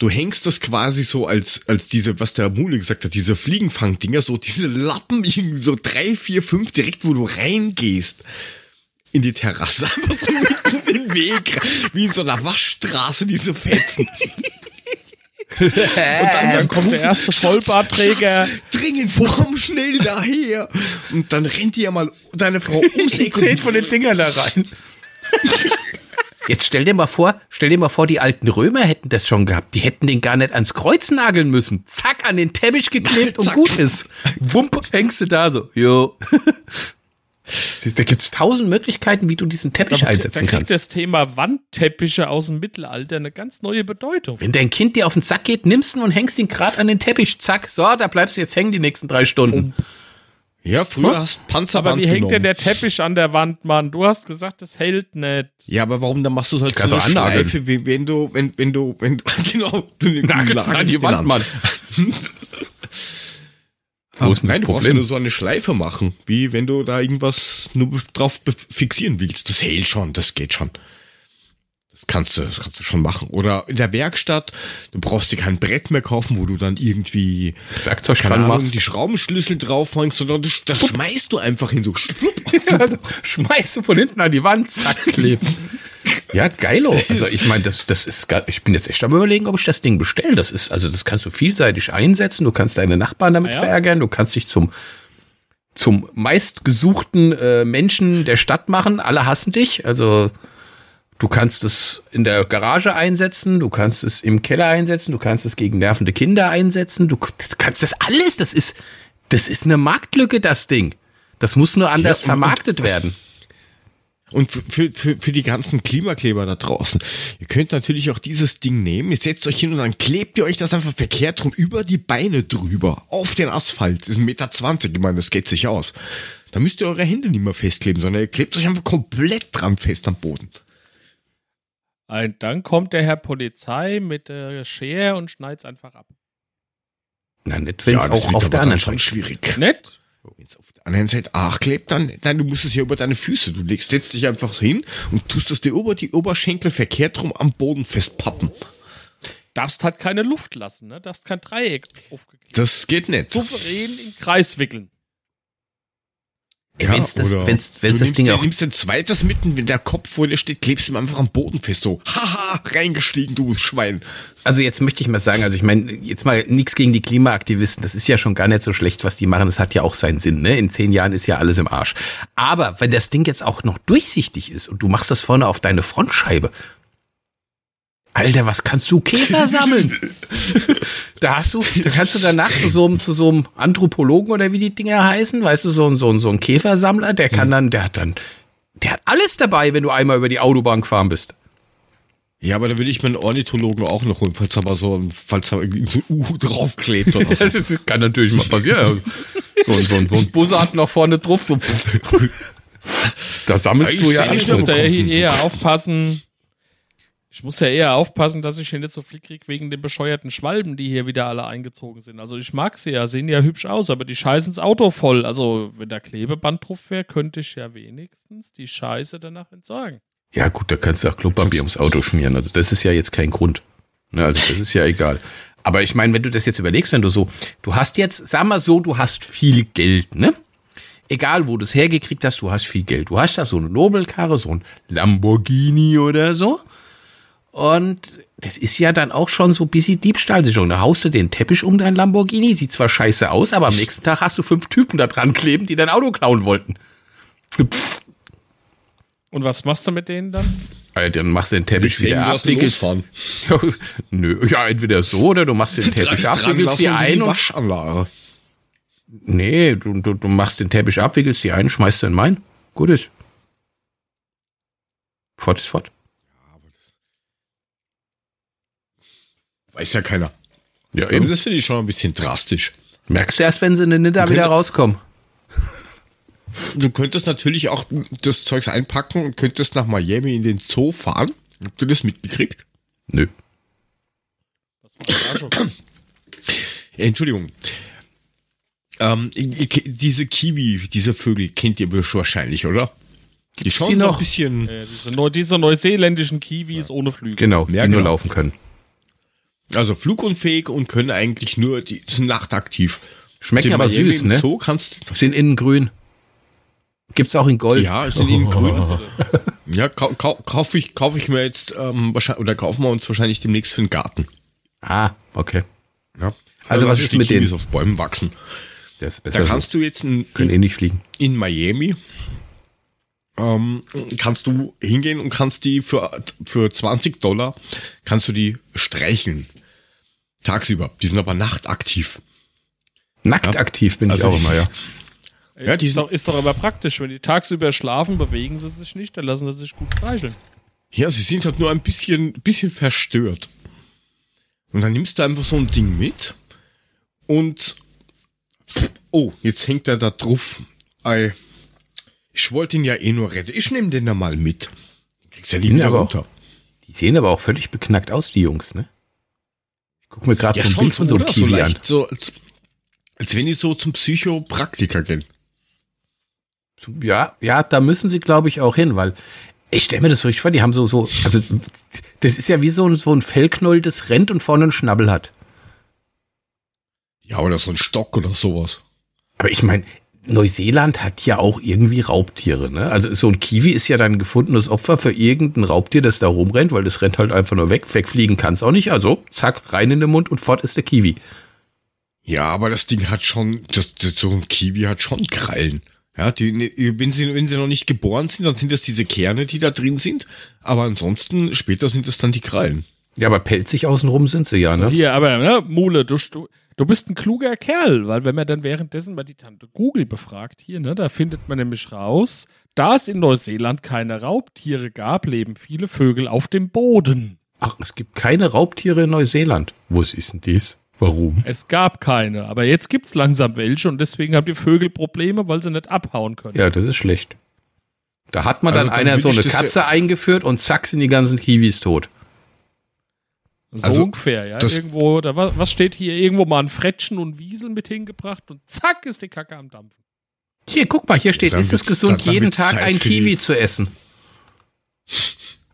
Speaker 1: du hängst das quasi so als, als diese, was der Mule gesagt hat, diese Fliegenfangdinger, so diese Lappen, irgendwie so drei, vier, fünf, direkt wo du reingehst. In die Terrasse, einfach so mitten in den Weg, wie in so einer Waschstraße, diese Fetzen. Und dann,
Speaker 3: Dann kommt der erste Vollbartträger.
Speaker 1: Dringend, komm schnell daher. Und dann rennt dir ja mal deine Frau ums
Speaker 2: Die
Speaker 1: Eck
Speaker 2: zählt von den Dingern da rein. Jetzt stell dir mal vor, stell dir mal vor, die alten Römer hätten das schon gehabt. Die hätten den gar nicht ans Kreuz nageln müssen. Zack, an den Teppich geklebt und gut ist. Wump, hängst du da so. Jo. Siehst, da gibt's tausend Möglichkeiten, wie du diesen Teppich
Speaker 3: Da
Speaker 2: einsetzen
Speaker 3: kriegt
Speaker 2: kannst.
Speaker 3: das Thema Wandteppiche aus dem Mittelalter eine ganz neue Bedeutung.
Speaker 2: Wenn dein Kind dir auf den Sack geht, nimmst ihn und hängst ihn gerade an den Teppich. Zack, so, da bleibst du jetzt hängen die nächsten drei Stunden.
Speaker 1: Ja, früher hast
Speaker 3: Aber
Speaker 1: Panzerband
Speaker 3: wie hängt
Speaker 1: genommen.
Speaker 3: denn der Teppich an der Wand, Mann? Du hast gesagt, das hält nicht.
Speaker 1: Ja, aber warum dann machst du es halt so eine. Schleife, wie wenn du, wenn, wenn du, wenn du, genau, du
Speaker 2: Nagelst an die Wand, Mann. Wo ist
Speaker 1: Nein,
Speaker 2: das
Speaker 1: du brauchst ja nur so eine Schleife machen, wie wenn du da irgendwas nur drauf fixieren willst. Das hält schon, das geht schon. Kannst du, das kannst du schon machen. Oder in der Werkstatt, du brauchst dir kein Brett mehr kaufen, wo du dann irgendwie,
Speaker 2: Werkzeug
Speaker 1: keine
Speaker 2: dran
Speaker 1: Ahnung,
Speaker 2: machst.
Speaker 1: die Schraubenschlüssel drauf hängst, sondern das, das schmeißt du einfach hin, so schwupp.
Speaker 2: Schmeißt du von hinten an die Wand, zack, klebt. Ja, geilo. Also ich meine, das, das ist gar, ich bin jetzt echt am überlegen, ob ich das Ding bestelle. Das ist, also das kannst du vielseitig einsetzen. Du kannst deine Nachbarn damit
Speaker 3: Ah ja.
Speaker 2: verärgern. Du kannst dich zum, zum meistgesuchten äh, Menschen der Stadt machen. Alle hassen dich. Also du kannst es in der Garage einsetzen. Du kannst es im Keller einsetzen. Du kannst es gegen nervende Kinder einsetzen. Du kannst das alles. Das ist, das ist eine Marktlücke, das Ding. Das muss nur anders
Speaker 1: und-
Speaker 2: vermarktet werden.
Speaker 1: Und für, für, für, die ganzen Klimakleber da draußen, ihr könnt natürlich auch dieses Ding nehmen, ihr setzt euch hin und dann klebt ihr euch das einfach verkehrt rum über die Beine drüber, auf den Asphalt. Das ist ein Meter, zwanzig, ich meine, das geht sich aus. Da müsst ihr eure Hände nicht mehr festkleben, sondern ihr klebt euch einfach komplett dran fest am Boden.
Speaker 3: Und dann kommt der Herr Polizei mit der Schere und schneidt's einfach ab.
Speaker 2: Na, nicht, wenn es
Speaker 1: das
Speaker 2: auch
Speaker 1: wird
Speaker 2: auf der anderen Seite.
Speaker 1: schwierig.
Speaker 3: Nett?
Speaker 1: Wenn es auf der anderen Seite auch klebt, dann, dann du musst es ja über deine Füße. Du legst, setzt dich einfach hin und tust das dir über die Oberschenkel verkehrt rum am Boden festpappen.
Speaker 3: Darfst halt keine Luft lassen, ne? Darfst kein Dreieck aufgeklebt.
Speaker 1: Das geht nicht.
Speaker 3: Souverän im Kreis wickeln.
Speaker 2: Ey, wenn's das, wenn's,
Speaker 1: du
Speaker 2: wenn's das
Speaker 1: nimmst,
Speaker 2: Ding auch,
Speaker 1: nimmst ein zweites mit und wenn der Kopf vor dir steht, klebst du ihm einfach am Boden fest. So, haha, reingestiegen, du Schwein.
Speaker 2: also jetzt möchte ich mal sagen, also ich meine, jetzt mal nichts gegen die Klimaaktivisten, das ist ja schon gar nicht so schlecht, was die machen, das hat ja auch seinen Sinn, ne? In zehn Jahren ist ja alles im Arsch. Aber wenn das Ding jetzt auch noch durchsichtig ist und du machst das vorne auf deine Frontscheibe, Alter, was kannst du Käfer sammeln? da hast du, da kannst du danach zu so einem, zu so einem Anthropologen oder wie die Dinger heißen, weißt du, so ein, so ein, so ein Käfersammler, der kann dann, der hat dann, der hat alles dabei, wenn du einmal über die Autobahn gefahren bist.
Speaker 1: Ja, aber da will ich meinen Ornithologen auch noch holen, falls aber so, falls da irgendwie so ein U draufklebt oder so.
Speaker 2: Das ist, kann natürlich mal passieren. So, so, so, ein Bussard noch vorne drauf, so. Da sammelst du ja
Speaker 1: Eigentlich
Speaker 3: Ich muss da eher aufpassen. Ich muss ja eher aufpassen, dass ich hier nicht so viel krieg wegen den bescheuerten Schwalben, die hier wieder alle eingezogen sind. Also ich mag sie ja, sehen ja hübsch aus, aber die scheißen das Auto voll. Also wenn da Klebeband drauf wäre, könnte ich ja wenigstens die Scheiße danach entsorgen.
Speaker 2: Ja, gut, da kannst du auch Klopapier ums Auto schmieren. Also das ist ja jetzt kein Grund. Ne, also das ist ja egal. Aber ich meine, wenn du das jetzt überlegst, wenn du so, du hast jetzt, sag mal so, du hast viel Geld, ne? Egal, wo du es hergekriegt hast, du hast viel Geld. Du hast da so eine Nobelkarre, so ein Lamborghini oder so. Und das ist ja dann auch schon so ein bisschen Diebstahlsicherung. Da haust du den Teppich um dein Lamborghini, sieht zwar scheiße aus, aber am nächsten Tag hast du fünf Typen da dran kleben, die dein Auto klauen wollten. Pff,
Speaker 3: Und was machst du mit denen dann?
Speaker 2: äh, dann machst du den Teppich wieder ab. Nö, ja, entweder so oder du machst den Teppich ab, wickelst die ein
Speaker 1: die
Speaker 2: und,
Speaker 1: Waschanlage.
Speaker 2: nee, du, du, du machst den Teppich ab, wickelst die ein, schmeißt du in mein. Gut ist. Fort ist fort.
Speaker 1: Weiß ja keiner.
Speaker 2: Ja,
Speaker 1: Aber das finde ich schon ein bisschen drastisch.
Speaker 2: Merkst du erst, wenn sie in den Nidda wieder rauskommen.
Speaker 1: Du könntest natürlich auch das Zeugs einpacken und könntest nach Miami in den Zoo fahren. Habt ihr das mitgekriegt?
Speaker 2: Nö.
Speaker 3: Was war da schon?
Speaker 1: Ja, Entschuldigung. Ähm, diese Kiwi, diese Vögel kennt ihr wahrscheinlich, oder? Die schauen
Speaker 2: die
Speaker 1: so ein bisschen.
Speaker 3: Äh, diese, neu, diese neuseeländischen Kiwis ohne Flügel.
Speaker 2: Genau,
Speaker 1: Ja,
Speaker 2: die nur
Speaker 1: genau.
Speaker 2: laufen können.
Speaker 1: Also flugunfähig und können eigentlich nur, die sind nachtaktiv.
Speaker 2: Schmecken
Speaker 1: Die
Speaker 2: aber süß, ne?
Speaker 1: Zoo kannst
Speaker 2: Sind innen grün. Gibt's auch in Gold.
Speaker 1: ja, ist in ihnen grün. Ja, kau kau kaufe ich, kauf ich mir jetzt, ähm, wahrscheinlich, oder kaufen wir uns wahrscheinlich demnächst für den Garten.
Speaker 2: Ah, okay.
Speaker 1: Ja.
Speaker 2: Also was
Speaker 1: lass
Speaker 2: ist mit denen?
Speaker 1: auf Bäumen wachsen.
Speaker 2: Der ist
Speaker 1: Da
Speaker 2: besser so.
Speaker 1: kannst du jetzt in,
Speaker 2: Können eh nicht fliegen.
Speaker 1: in Miami ähm, kannst du hingehen und kannst die für, für 20 Dollar kannst du die streicheln. Tagsüber. Die sind aber nachtaktiv.
Speaker 2: Nackt
Speaker 1: Ja.
Speaker 2: aktiv bin ich
Speaker 1: Also
Speaker 2: auch
Speaker 1: die-
Speaker 2: immer, ja.
Speaker 1: Ja, die
Speaker 3: ist, doch, ist doch aber praktisch. Wenn die tagsüber schlafen, bewegen sie sich nicht, dann lassen sie sich gut streicheln.
Speaker 1: ja, sie sind halt nur ein bisschen, bisschen verstört. Und dann nimmst du einfach so ein Ding mit und oh, jetzt hängt er da drauf. Ei, ich wollte ihn ja eh nur retten. Ich nehme den da mal mit. Kriegst ja
Speaker 2: Ja,
Speaker 1: wieder
Speaker 2: aber auch-
Speaker 1: runter.
Speaker 2: Die sehen aber auch völlig beknackt aus, die Jungs, ne? Ich guck mir gerade
Speaker 1: Ja,
Speaker 2: so ein Bild von so einem? Kiwi an.
Speaker 1: leicht so, als, als wenn die so zum Psychopraktiker gehen.
Speaker 2: Ja, ja, da müssen sie, glaube ich, auch hin, weil ich stelle mir das so richtig vor, die haben so, so, also das ist ja wie so ein, so ein Fellknoll, das rennt und vorne einen Schnabel hat.
Speaker 1: Ja, oder so ein Stock oder sowas.
Speaker 2: Aber ich meine, Neuseeland hat ja auch irgendwie Raubtiere, ne? Also so ein Kiwi ist ja dann ein gefundenes Opfer für irgendein Raubtier, das da rumrennt, weil das rennt halt einfach nur weg. Wegfliegen kann es auch nicht. Also zack, rein in den Mund und fort ist der Kiwi.
Speaker 1: Ja, aber das Ding hat schon, das, das, so ein Kiwi hat schon Krallen. Ja, die, wenn sie, wenn sie noch nicht geboren sind, dann sind das diese Kerne, die da drin sind. Aber ansonsten, später sind das dann die Krallen.
Speaker 2: Ja, aber pelzig außenrum sind sie ja, ne?
Speaker 3: Hier, aber, ne, Mule, du, du, bist ein kluger Kerl, weil wenn man dann währenddessen mal die Tante Google befragt, hier, ne, da findet man nämlich raus, da es in Neuseeland keine Raubtiere gab, leben viele Vögel auf dem Boden.
Speaker 2: Ach, es gibt keine Raubtiere in Neuseeland. Wo ist denn dies? Warum?
Speaker 3: Es gab keine, aber jetzt gibt's langsam welche und deswegen haben die Vögel Probleme, weil sie nicht abhauen können.
Speaker 2: Ja, das ist schlecht. Da hat man
Speaker 1: Also
Speaker 2: dann
Speaker 1: dann
Speaker 2: einer so eine
Speaker 1: ja-
Speaker 2: Katze eingeführt und zack sind die ganzen Kiwis tot.
Speaker 3: So
Speaker 1: Also,
Speaker 3: ungefähr, ja. Irgendwo, da, was was steht hier? Irgendwo mal ein Frettchen und Wiesel mit hingebracht und zack ist die Kacke am Dampfen.
Speaker 2: Hier, guck mal, hier steht,
Speaker 1: Dann
Speaker 2: ist es gesund,
Speaker 1: dann-
Speaker 2: jeden Tag
Speaker 1: Zeit
Speaker 2: ein
Speaker 1: die-
Speaker 2: Kiwi zu essen.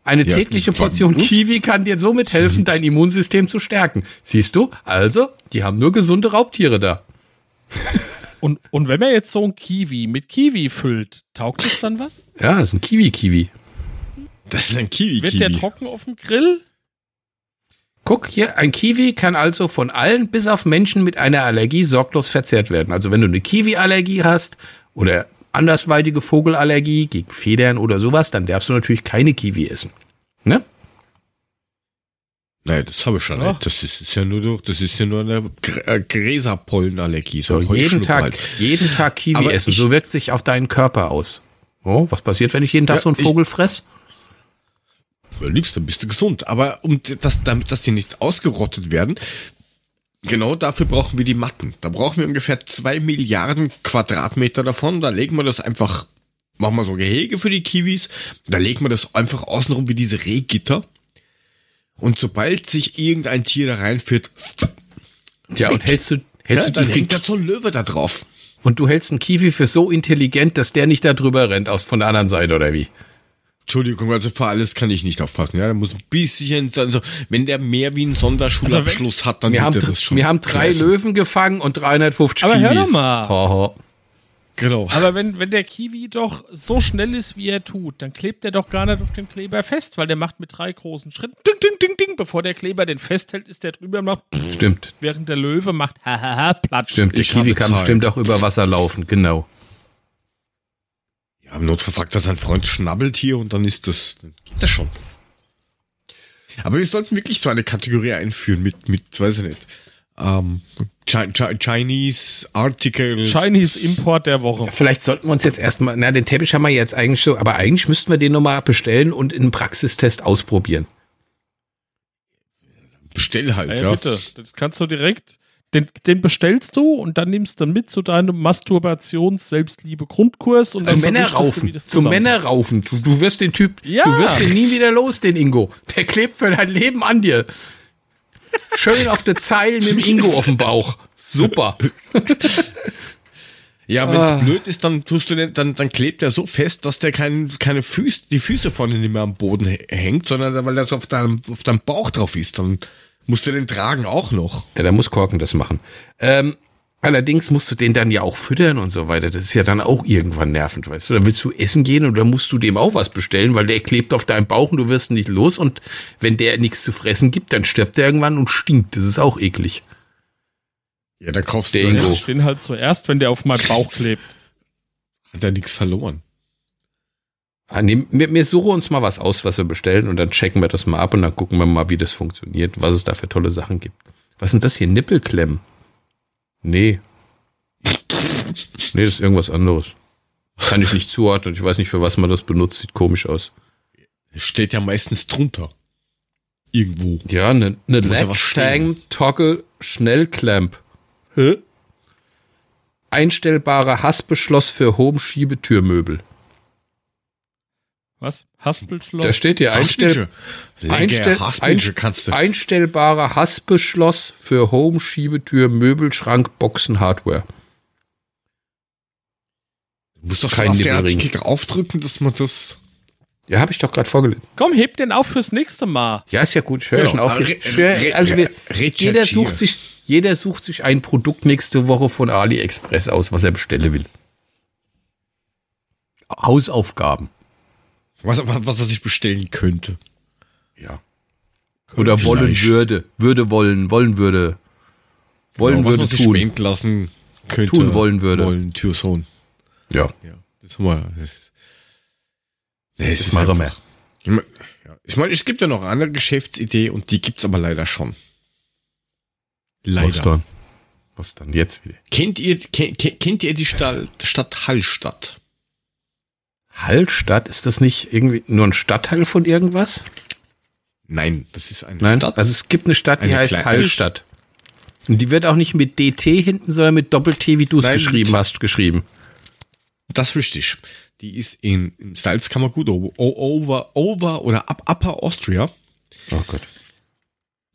Speaker 2: Eine
Speaker 1: Ja,
Speaker 2: tägliche Portion? Kiwi kann dir somit helfen, dein Immunsystem zu stärken. Siehst du? Also, die haben nur gesunde Raubtiere da.
Speaker 3: Und, und wenn man jetzt so ein Kiwi mit Kiwi füllt, taugt das dann was?
Speaker 2: Ja, das ist ein Kiwi-Kiwi.
Speaker 1: Das ist ein Kiwi,
Speaker 3: Wird der trocken auf dem Grill?
Speaker 2: Guck hier, ein Kiwi kann also von allen bis auf Menschen mit einer Allergie sorglos verzehrt werden. Also wenn du eine Kiwi-Allergie hast oder andersweitige Vogelallergie gegen Federn oder sowas, dann darfst du natürlich keine Kiwi essen. Ne?
Speaker 1: Nein, das habe ich schon
Speaker 3: Ja.
Speaker 1: nicht. Das ist, ist ja nur das ist ja nur eine äh, Gräserpollenallergie.
Speaker 2: So,
Speaker 1: ein
Speaker 2: jeden Tag,
Speaker 1: halt.
Speaker 2: jeden Tag Kiwi
Speaker 1: Aber
Speaker 2: essen.
Speaker 1: ich-
Speaker 2: so wirkt sich auf deinen Körper aus. Oh, was passiert, wenn ich jeden Tag
Speaker 1: Ja,
Speaker 2: so einen
Speaker 1: ich-
Speaker 2: Vogel fress?
Speaker 1: Völlig, dann bist du gesund. Aber um das, damit, dass die nicht ausgerottet werden, genau dafür brauchen wir die Matten. Da brauchen wir ungefähr zwei Milliarden Quadratmeter davon. Da legen wir das einfach, machen wir so Gehege für die Kiwis. Da legen wir das einfach außenrum wie diese Rehgitter. Und sobald sich irgendein Tier da reinführt,
Speaker 2: Ja, und hältst du, hältst
Speaker 1: ja,
Speaker 2: du
Speaker 1: dann hängt da so ein Löwe da drauf.
Speaker 2: und du hältst einen Kiwi für so intelligent, dass der nicht da drüber rennt aus von der anderen Seite oder wie?
Speaker 1: Entschuldigung, also für alles kann ich nicht aufpassen. Ja, da muss ein bisschen, also wenn der mehr wie ein Sonderschulabschluss hat, dann
Speaker 2: Wir haben,
Speaker 1: er das schon.
Speaker 2: wir haben drei
Speaker 1: leisten.
Speaker 2: Löwen gefangen und 350
Speaker 3: Aber
Speaker 2: Kiwis.
Speaker 3: hör doch mal.
Speaker 2: Ho, ho.
Speaker 1: Genau.
Speaker 3: Aber wenn, wenn der Kiwi doch so schnell ist, wie er tut, dann klebt er doch gar nicht auf dem Kleber fest, weil der macht mit drei großen Schritten ding, ding, ding, ding. Bevor der Kleber den festhält, ist der drüber und macht pff,
Speaker 2: Stimmt,
Speaker 3: während der Löwe macht hahaha platsch.
Speaker 2: stimmt. Der
Speaker 1: Ich
Speaker 2: Kiwi kann
Speaker 1: Zeit.
Speaker 2: bestimmt auch über Wasser laufen, genau.
Speaker 1: Ja, im Notfall fragt er sein Freund Schnabbeltier und dann ist das, dann geht das schon. Aber wir sollten wirklich so eine Kategorie einführen mit, mit, weiß ich nicht, ähm, Chi Chi Chinese Articles.
Speaker 3: Chinese Import der Woche.
Speaker 2: Vielleicht sollten wir uns jetzt erstmal, na, den Teppich haben wir jetzt eigentlich so, aber eigentlich müssten wir den nochmal bestellen und in einem Praxistest ausprobieren.
Speaker 1: Bestell halt,
Speaker 3: Ja,
Speaker 1: ja.
Speaker 3: bitte. Das kannst du direkt. Den, den bestellst du und dann nimmst du mit zu deinem Masturbations-Selbstliebe-Grundkurs und dann du,
Speaker 2: Männerraufen,
Speaker 3: wie das
Speaker 2: zu
Speaker 3: zusammenhängt.
Speaker 2: Männerraufen. Du, du wirst den Typ,
Speaker 3: Ja.
Speaker 2: du wirst den nie wieder los, den Ingo. Der klebt für dein Leben an dir. Schön auf der Zeil mit dem Ingo auf dem Bauch. Super.
Speaker 1: Ja, wenn es
Speaker 2: Ah.
Speaker 1: blöd ist, dann tust du den, dann, dann klebt er so fest, dass der kein, keine Füße, die Füße vorne nicht mehr am Boden hä- hängt, sondern weil er so auf deinem, auf deinem Bauch drauf ist, dann musst du den tragen auch noch.
Speaker 2: Ja, da muss Korken das machen. Ähm, allerdings musst du den dann ja auch füttern und so weiter. Das ist ja dann auch irgendwann nervend, weißt du. Dann willst du essen gehen und dann musst du dem auch was bestellen, weil der klebt auf deinem Bauch und du wirst nicht los. Und wenn der nichts zu fressen gibt, dann stirbt er irgendwann und stinkt. Das ist auch eklig.
Speaker 1: Ja, dann kaufst
Speaker 2: Der
Speaker 1: du
Speaker 3: Ich stehen halt zuerst, wenn der auf meinem Bauch klebt.
Speaker 1: hat er nichts verloren.
Speaker 2: Ah, nee, wir, wir suchen uns mal was aus, was wir bestellen und dann checken wir das mal ab und dann gucken wir mal, wie das funktioniert, was es da für tolle Sachen gibt. Was sind das hier? Nippelklemmen? Nee. Nee, das ist irgendwas anderes. Kann ich nicht zuordnen. Ich weiß nicht, für was man das benutzt. Sieht komisch aus.
Speaker 1: Es steht ja meistens drunter. Irgendwo.
Speaker 2: Ja, eine ne
Speaker 1: Muss ja was
Speaker 2: Leg
Speaker 1: stehen.
Speaker 2: Tang Toggle Schnellclamp. Hä? Einstellbare Haspeschloss für Home-Schiebetürmöbel.
Speaker 3: Was? Haspelschloss?
Speaker 2: Da steht hier Einstell. Einstell-
Speaker 1: du.
Speaker 2: Einstellbare Haspeschloss für Home, Schiebetür, Möbel, Schrank, Boxen, Hardware.
Speaker 1: Du musst doch
Speaker 2: kein
Speaker 1: schon auf den. Artikel draufdrücken, dass man das...
Speaker 2: Ja, habe ich doch gerade vorgelesen.
Speaker 3: Komm, heb den auf fürs nächste Mal.
Speaker 2: Ja, ist ja gut. Ich höre
Speaker 1: Genau.
Speaker 2: schon auf. Ich höre- also wir,
Speaker 1: re-
Speaker 2: jeder
Speaker 1: recherchiere.
Speaker 2: sucht sich, jeder sucht sich ein Produkt nächste Woche von AliExpress aus, was er bestellen will. Hausaufgaben.
Speaker 1: Was, was, was er sich bestellen könnte.
Speaker 2: Ja. Oder wollen
Speaker 1: Vielleicht.
Speaker 2: würde, würde wollen, wollen würde, wollen
Speaker 1: Genau, was
Speaker 2: würde
Speaker 1: man sich
Speaker 2: tun.
Speaker 1: spenden lassen könnte.
Speaker 2: Tun wollen würde.
Speaker 1: Wollen, Türsohn.
Speaker 2: Ja,
Speaker 1: Ja, das haben wir. Das, das
Speaker 2: das machen wir.
Speaker 1: Ich meine, es gibt ja noch eine andere Geschäftsidee und die gibt's aber leider schon. Leider.
Speaker 2: Was dann? Was dann jetzt wieder?
Speaker 1: Kennt ihr, kennt, kennt ihr die Stadt, Stadt Hallstatt?
Speaker 2: Hallstatt, ist das nicht irgendwie nur ein Stadtteil von irgendwas?
Speaker 1: Nein, das ist eine
Speaker 2: Nein,
Speaker 1: Stadt.
Speaker 2: also es gibt eine Stadt, die
Speaker 1: Eine
Speaker 2: heißt
Speaker 1: kleine-
Speaker 2: Hallstatt. Und die wird auch nicht mit DT hinten, sondern mit Doppel-T, wie du es geschrieben hast, geschrieben.
Speaker 1: Das ist richtig. Die ist in, in Salzkammergut, over, over oder up, Upper Austria.
Speaker 2: Oh Gott.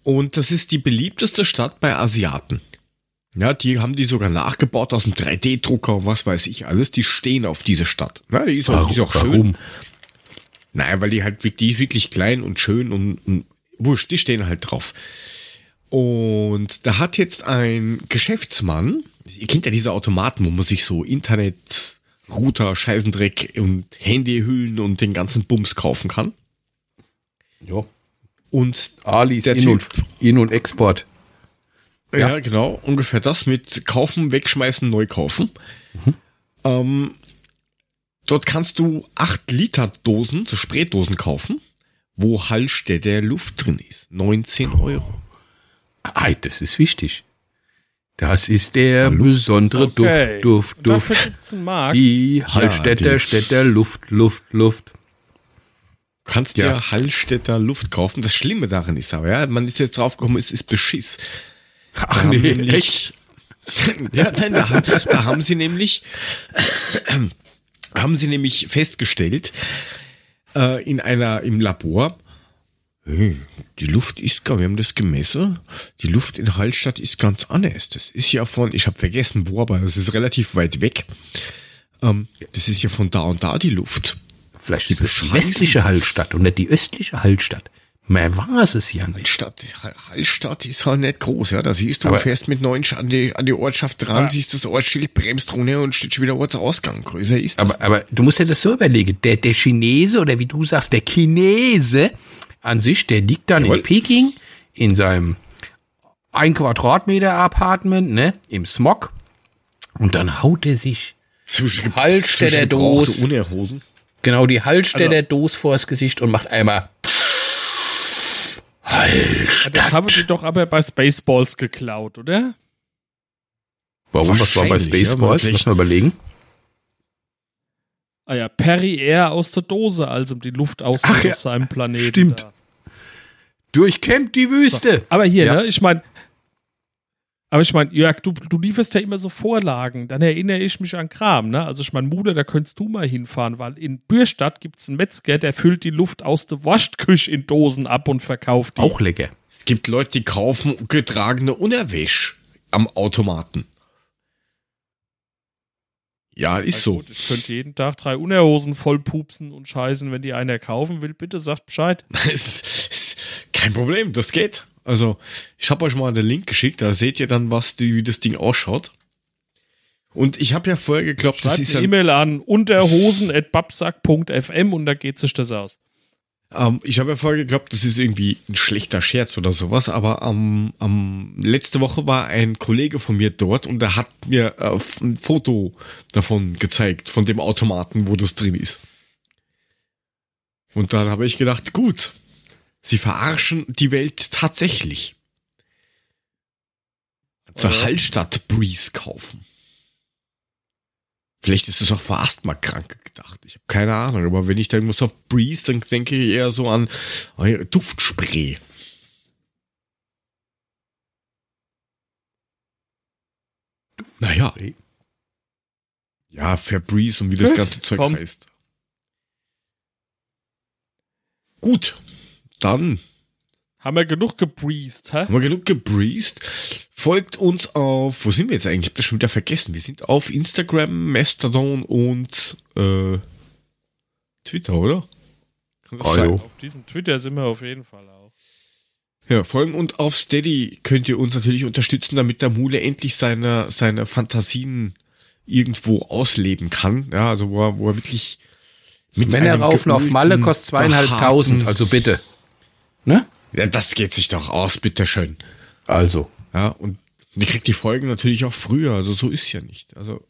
Speaker 1: Und das ist die beliebteste Stadt bei Asiaten. Ja, die haben die sogar nachgebaut aus dem 3D-Drucker und was weiß ich alles. Die stehen auf diese Stadt. Ja, die ist auch, die ist auch schön. Naja, weil die halt, wirklich- die ist wirklich klein und schön und, und wurscht, die stehen halt drauf. Und da hat jetzt ein Geschäftsmann, ihr kennt ja diese Automaten, wo man sich so Internet, Router, Scheißendreck und Handyhüllen und den ganzen Bums kaufen kann.
Speaker 2: Ja.
Speaker 1: Und
Speaker 2: Alis
Speaker 1: Der
Speaker 2: In und,
Speaker 1: Typ.
Speaker 2: In und Export.
Speaker 1: Ja.
Speaker 2: Ja.
Speaker 1: genau. Ungefähr das mit kaufen, wegschmeißen, neu kaufen. Ähm, dort kannst du 8 Liter Dosen, so Spraydosen kaufen, wo Hallstätter Luft drin ist. 19 Euro.
Speaker 2: Ah, das ist wichtig. Das ist der besondere
Speaker 3: Okay.
Speaker 2: Duft, Duft,
Speaker 3: Und Dafür
Speaker 2: Duft.
Speaker 3: gibt's einen Markt.
Speaker 2: Die Hallstätter,
Speaker 1: die-
Speaker 2: Städter, Luft, Luft, Luft.
Speaker 1: kannst
Speaker 2: Ja.
Speaker 1: ja Hallstätter Luft kaufen. Das Schlimme daran ist aber, ja, man ist jetzt draufgekommen, es ist Beschiss.
Speaker 2: Ach nee,
Speaker 1: nämlich-
Speaker 2: echt?
Speaker 1: ja, nein, da, haben- da haben sie nämlich, haben sie nämlich festgestellt, äh, in einer, im Labor, hey, die Luft ist gar, wir haben das gemessen, die Luft in Hallstatt ist ganz anders. Das ist ja von, ich habe vergessen wo, aber das ist relativ weit weg. Ähm, das ist ja von da und da die Luft.
Speaker 2: Vielleicht ist es die
Speaker 1: bescheißen.
Speaker 2: westliche Hallstatt und nicht die östliche Hallstatt. Mehr war es ja nicht.
Speaker 1: Stadt, Hallstatt ist halt nicht groß, ja. Da siehst du,
Speaker 2: Aber-
Speaker 1: fährst mit neun an die, an die Ortschaft dran, siehst das Ortsschild, bremst runter und steht schon wieder Ortsausgang. Größer ist das.
Speaker 2: Aber, aber du musst dir das so überlegen. Der, der Chinese oder wie du sagst, der Chinese an sich, der liegt dann
Speaker 1: Jawohl.
Speaker 2: in Peking in seinem ein Quadratmeter Apartment, ne, im Smog. Und dann haut er sich
Speaker 1: Zwischen
Speaker 2: Hallstätter
Speaker 1: zwischen gebrauchte
Speaker 2: Dos.
Speaker 1: Unterhosen.
Speaker 2: genau die Hallstätter Dos vors Gesicht und macht einmal
Speaker 3: Das haben die doch aber bei Spaceballs geklaut, oder?
Speaker 2: Warum? Was war bei
Speaker 1: ja,
Speaker 2: Spaceballs?
Speaker 1: aber
Speaker 2: Lass mal überlegen.
Speaker 3: Ah ja, Perry Air aus der Dose, als um die Luft aus
Speaker 2: Ach ja,
Speaker 3: auf seinem Planeten.
Speaker 2: stimmt.
Speaker 3: Da.
Speaker 2: Durchkämmt die Wüste.
Speaker 3: Aber hier,
Speaker 2: Ja.
Speaker 3: ne, ich meine, aber ich meine, Jörg, du, du lieferst ja immer so Vorlagen, dann erinnere ich mich an Kram, ne? Also ich meine, Mutter, da könntest du mal hinfahren, weil in Bürstadt gibt's einen Metzger, der füllt die Luft aus der Wurstküche in Dosen ab und verkauft die.
Speaker 2: Auch lecker.
Speaker 1: Es gibt Leute, die kaufen getragene Unterwäsche am Automaten. Ja, ist
Speaker 3: Na
Speaker 1: so.
Speaker 3: gut, Ich könnte jeden Tag drei Unterhosen voll pupsen und scheißen, wenn die einer kaufen will, bitte sagt Bescheid.
Speaker 1: Kein Problem, das geht. Also, ich habe euch mal den Link geschickt, da seht ihr dann, was die, wie das Ding ausschaut. Und ich habe ja vorher geglaubt, das
Speaker 3: Schreibt
Speaker 1: ist
Speaker 3: eine
Speaker 1: ein,
Speaker 3: E-Mail an unterhosen.babsack.fm und da geht sich das aus.
Speaker 1: ähm, ich habe ja vorher geglaubt, das ist irgendwie ein schlechter Scherz oder sowas, aber am am letzte Woche war ein Kollege von mir dort und der hat mir äh, ein Foto davon gezeigt, von dem Automaten, wo das drin ist. Und dann habe ich gedacht, gut, sie verarschen die Welt tatsächlich. Zur Hallstatt Breeze kaufen. Vielleicht ist es auch für Asthma-Kranke gedacht. Ich habe keine Ahnung. Aber wenn ich da irgendwas auf Breeze, dann denke ich eher so an Duftspray. Naja. Ja, Febreze und wie das ganze Zeug
Speaker 3: komm.
Speaker 1: heißt. Gut, dann
Speaker 3: Haben wir genug gebreezed, hä?
Speaker 1: haben wir genug gebreezed. Folgt uns auf, wo sind wir jetzt eigentlich? Ich hab das schon wieder vergessen. Wir sind auf Instagram, Mastodon und äh, Twitter, oder? Kann das sein?
Speaker 2: jo.
Speaker 3: Auf diesem Twitter sind wir auf jeden Fall auch.
Speaker 1: Ja, folgen und auf Steady könnt ihr uns natürlich unterstützen, damit der Mule endlich seine, seine Fantasien irgendwo ausleben kann. Ja, also wo er, wo er wirklich mit
Speaker 2: Wenn er
Speaker 1: einem
Speaker 2: raufen auf Malle, kostet zweieinhalbtausend, also bitte. Ne?
Speaker 1: Ja, das geht sich doch aus, bitteschön.
Speaker 2: Also.
Speaker 1: Ja, und ihr kriegt die Folgen natürlich auch früher, also so ist ja nicht. Also,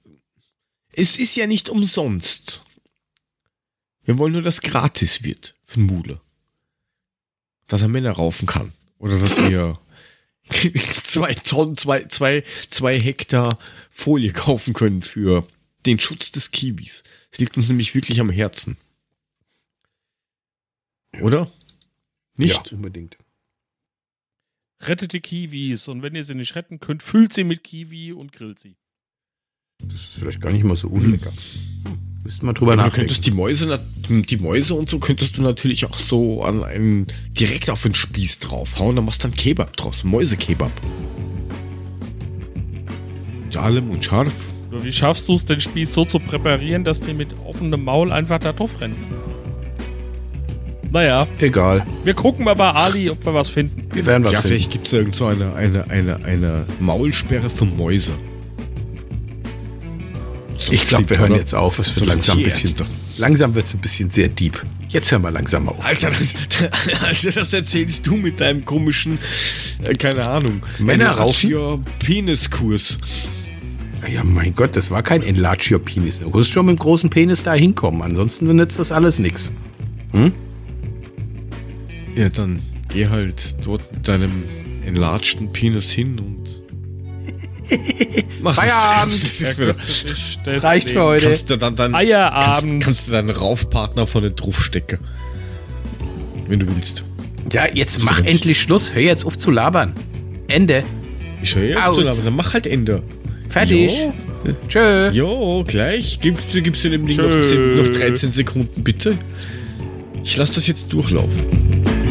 Speaker 1: es ist ja nicht umsonst. Wir wollen nur, dass gratis wird für den Mule. Dass er Männer raufen kann. Oder dass wir zwei Tonnen, zwei, zwei, zwei Hektar Folie kaufen können für den Schutz des Kiwis. Es liegt uns nämlich wirklich am Herzen. Oder? Nicht?
Speaker 2: Ja, unbedingt.
Speaker 3: Rettet die Kiwis und wenn ihr sie nicht retten könnt, füllt sie mit Kiwi und grillt sie.
Speaker 2: Das ist vielleicht gar nicht mal so unlecker. Müssten wir drüber
Speaker 1: Ja, du
Speaker 2: nachdenken.
Speaker 1: könntest die Mäuse, die Mäuse und so könntest du natürlich auch so an einen, direkt auf den Spieß draufhauen, dann machst du dann Kebab draus, Mäusekebab. Mit allem und scharf.
Speaker 3: Wie schaffst du es, den Spieß so zu präparieren, dass die mit offenem Maul einfach da drauf rennen? Naja,
Speaker 2: Egal.
Speaker 3: wir gucken mal bei Ali, ob wir was finden.
Speaker 2: Wir werden was
Speaker 1: ja,
Speaker 2: finden.
Speaker 1: vielleicht gibt es irgend so eine, eine, eine, eine Maulsperre für Mäuse. So
Speaker 2: Ich glaube, wir hören
Speaker 1: oder?
Speaker 2: jetzt auf. Es wird
Speaker 1: So
Speaker 2: langsam ein bisschen.
Speaker 1: Tierärzte.
Speaker 2: Langsam wird es ein bisschen sehr deep. Jetzt hören wir langsam auf.
Speaker 1: Alter, das, Alter, das erzählst du mit deinem komischen, äh, keine Ahnung,
Speaker 2: Männer
Speaker 1: Your Peniskurs.
Speaker 2: Ja, mein Gott, das war kein Enlarge Your Penis. Du musst schon mit dem großen Penis da hinkommen. Ansonsten nützt das alles nichts.
Speaker 1: Ja, dann geh halt dort mit deinem enlargten Penis hin und mach es.
Speaker 2: Feierabend.
Speaker 1: Das ist wieder,
Speaker 3: Das
Speaker 2: Reicht für heute.
Speaker 1: kannst du dann dann kannst,
Speaker 3: Feierabend.
Speaker 1: kannst du deinen Raufpartner von den Druff stecken. wenn du willst.
Speaker 2: Ja, jetzt mach
Speaker 1: doch nicht-
Speaker 2: endlich Schluss. Hör jetzt auf zu labern. Ende.
Speaker 1: Ich höre jetzt
Speaker 2: Aus.
Speaker 1: zu, aber dann mach halt Ende.
Speaker 2: Fertig.
Speaker 1: Jo.
Speaker 2: Tschö.
Speaker 1: Jo, gleich. Gib, du gibst dir dem Ding noch,
Speaker 3: Tschö.
Speaker 1: 10, noch 13 Sekunden, bitte. Ich lasse das jetzt durchlaufen.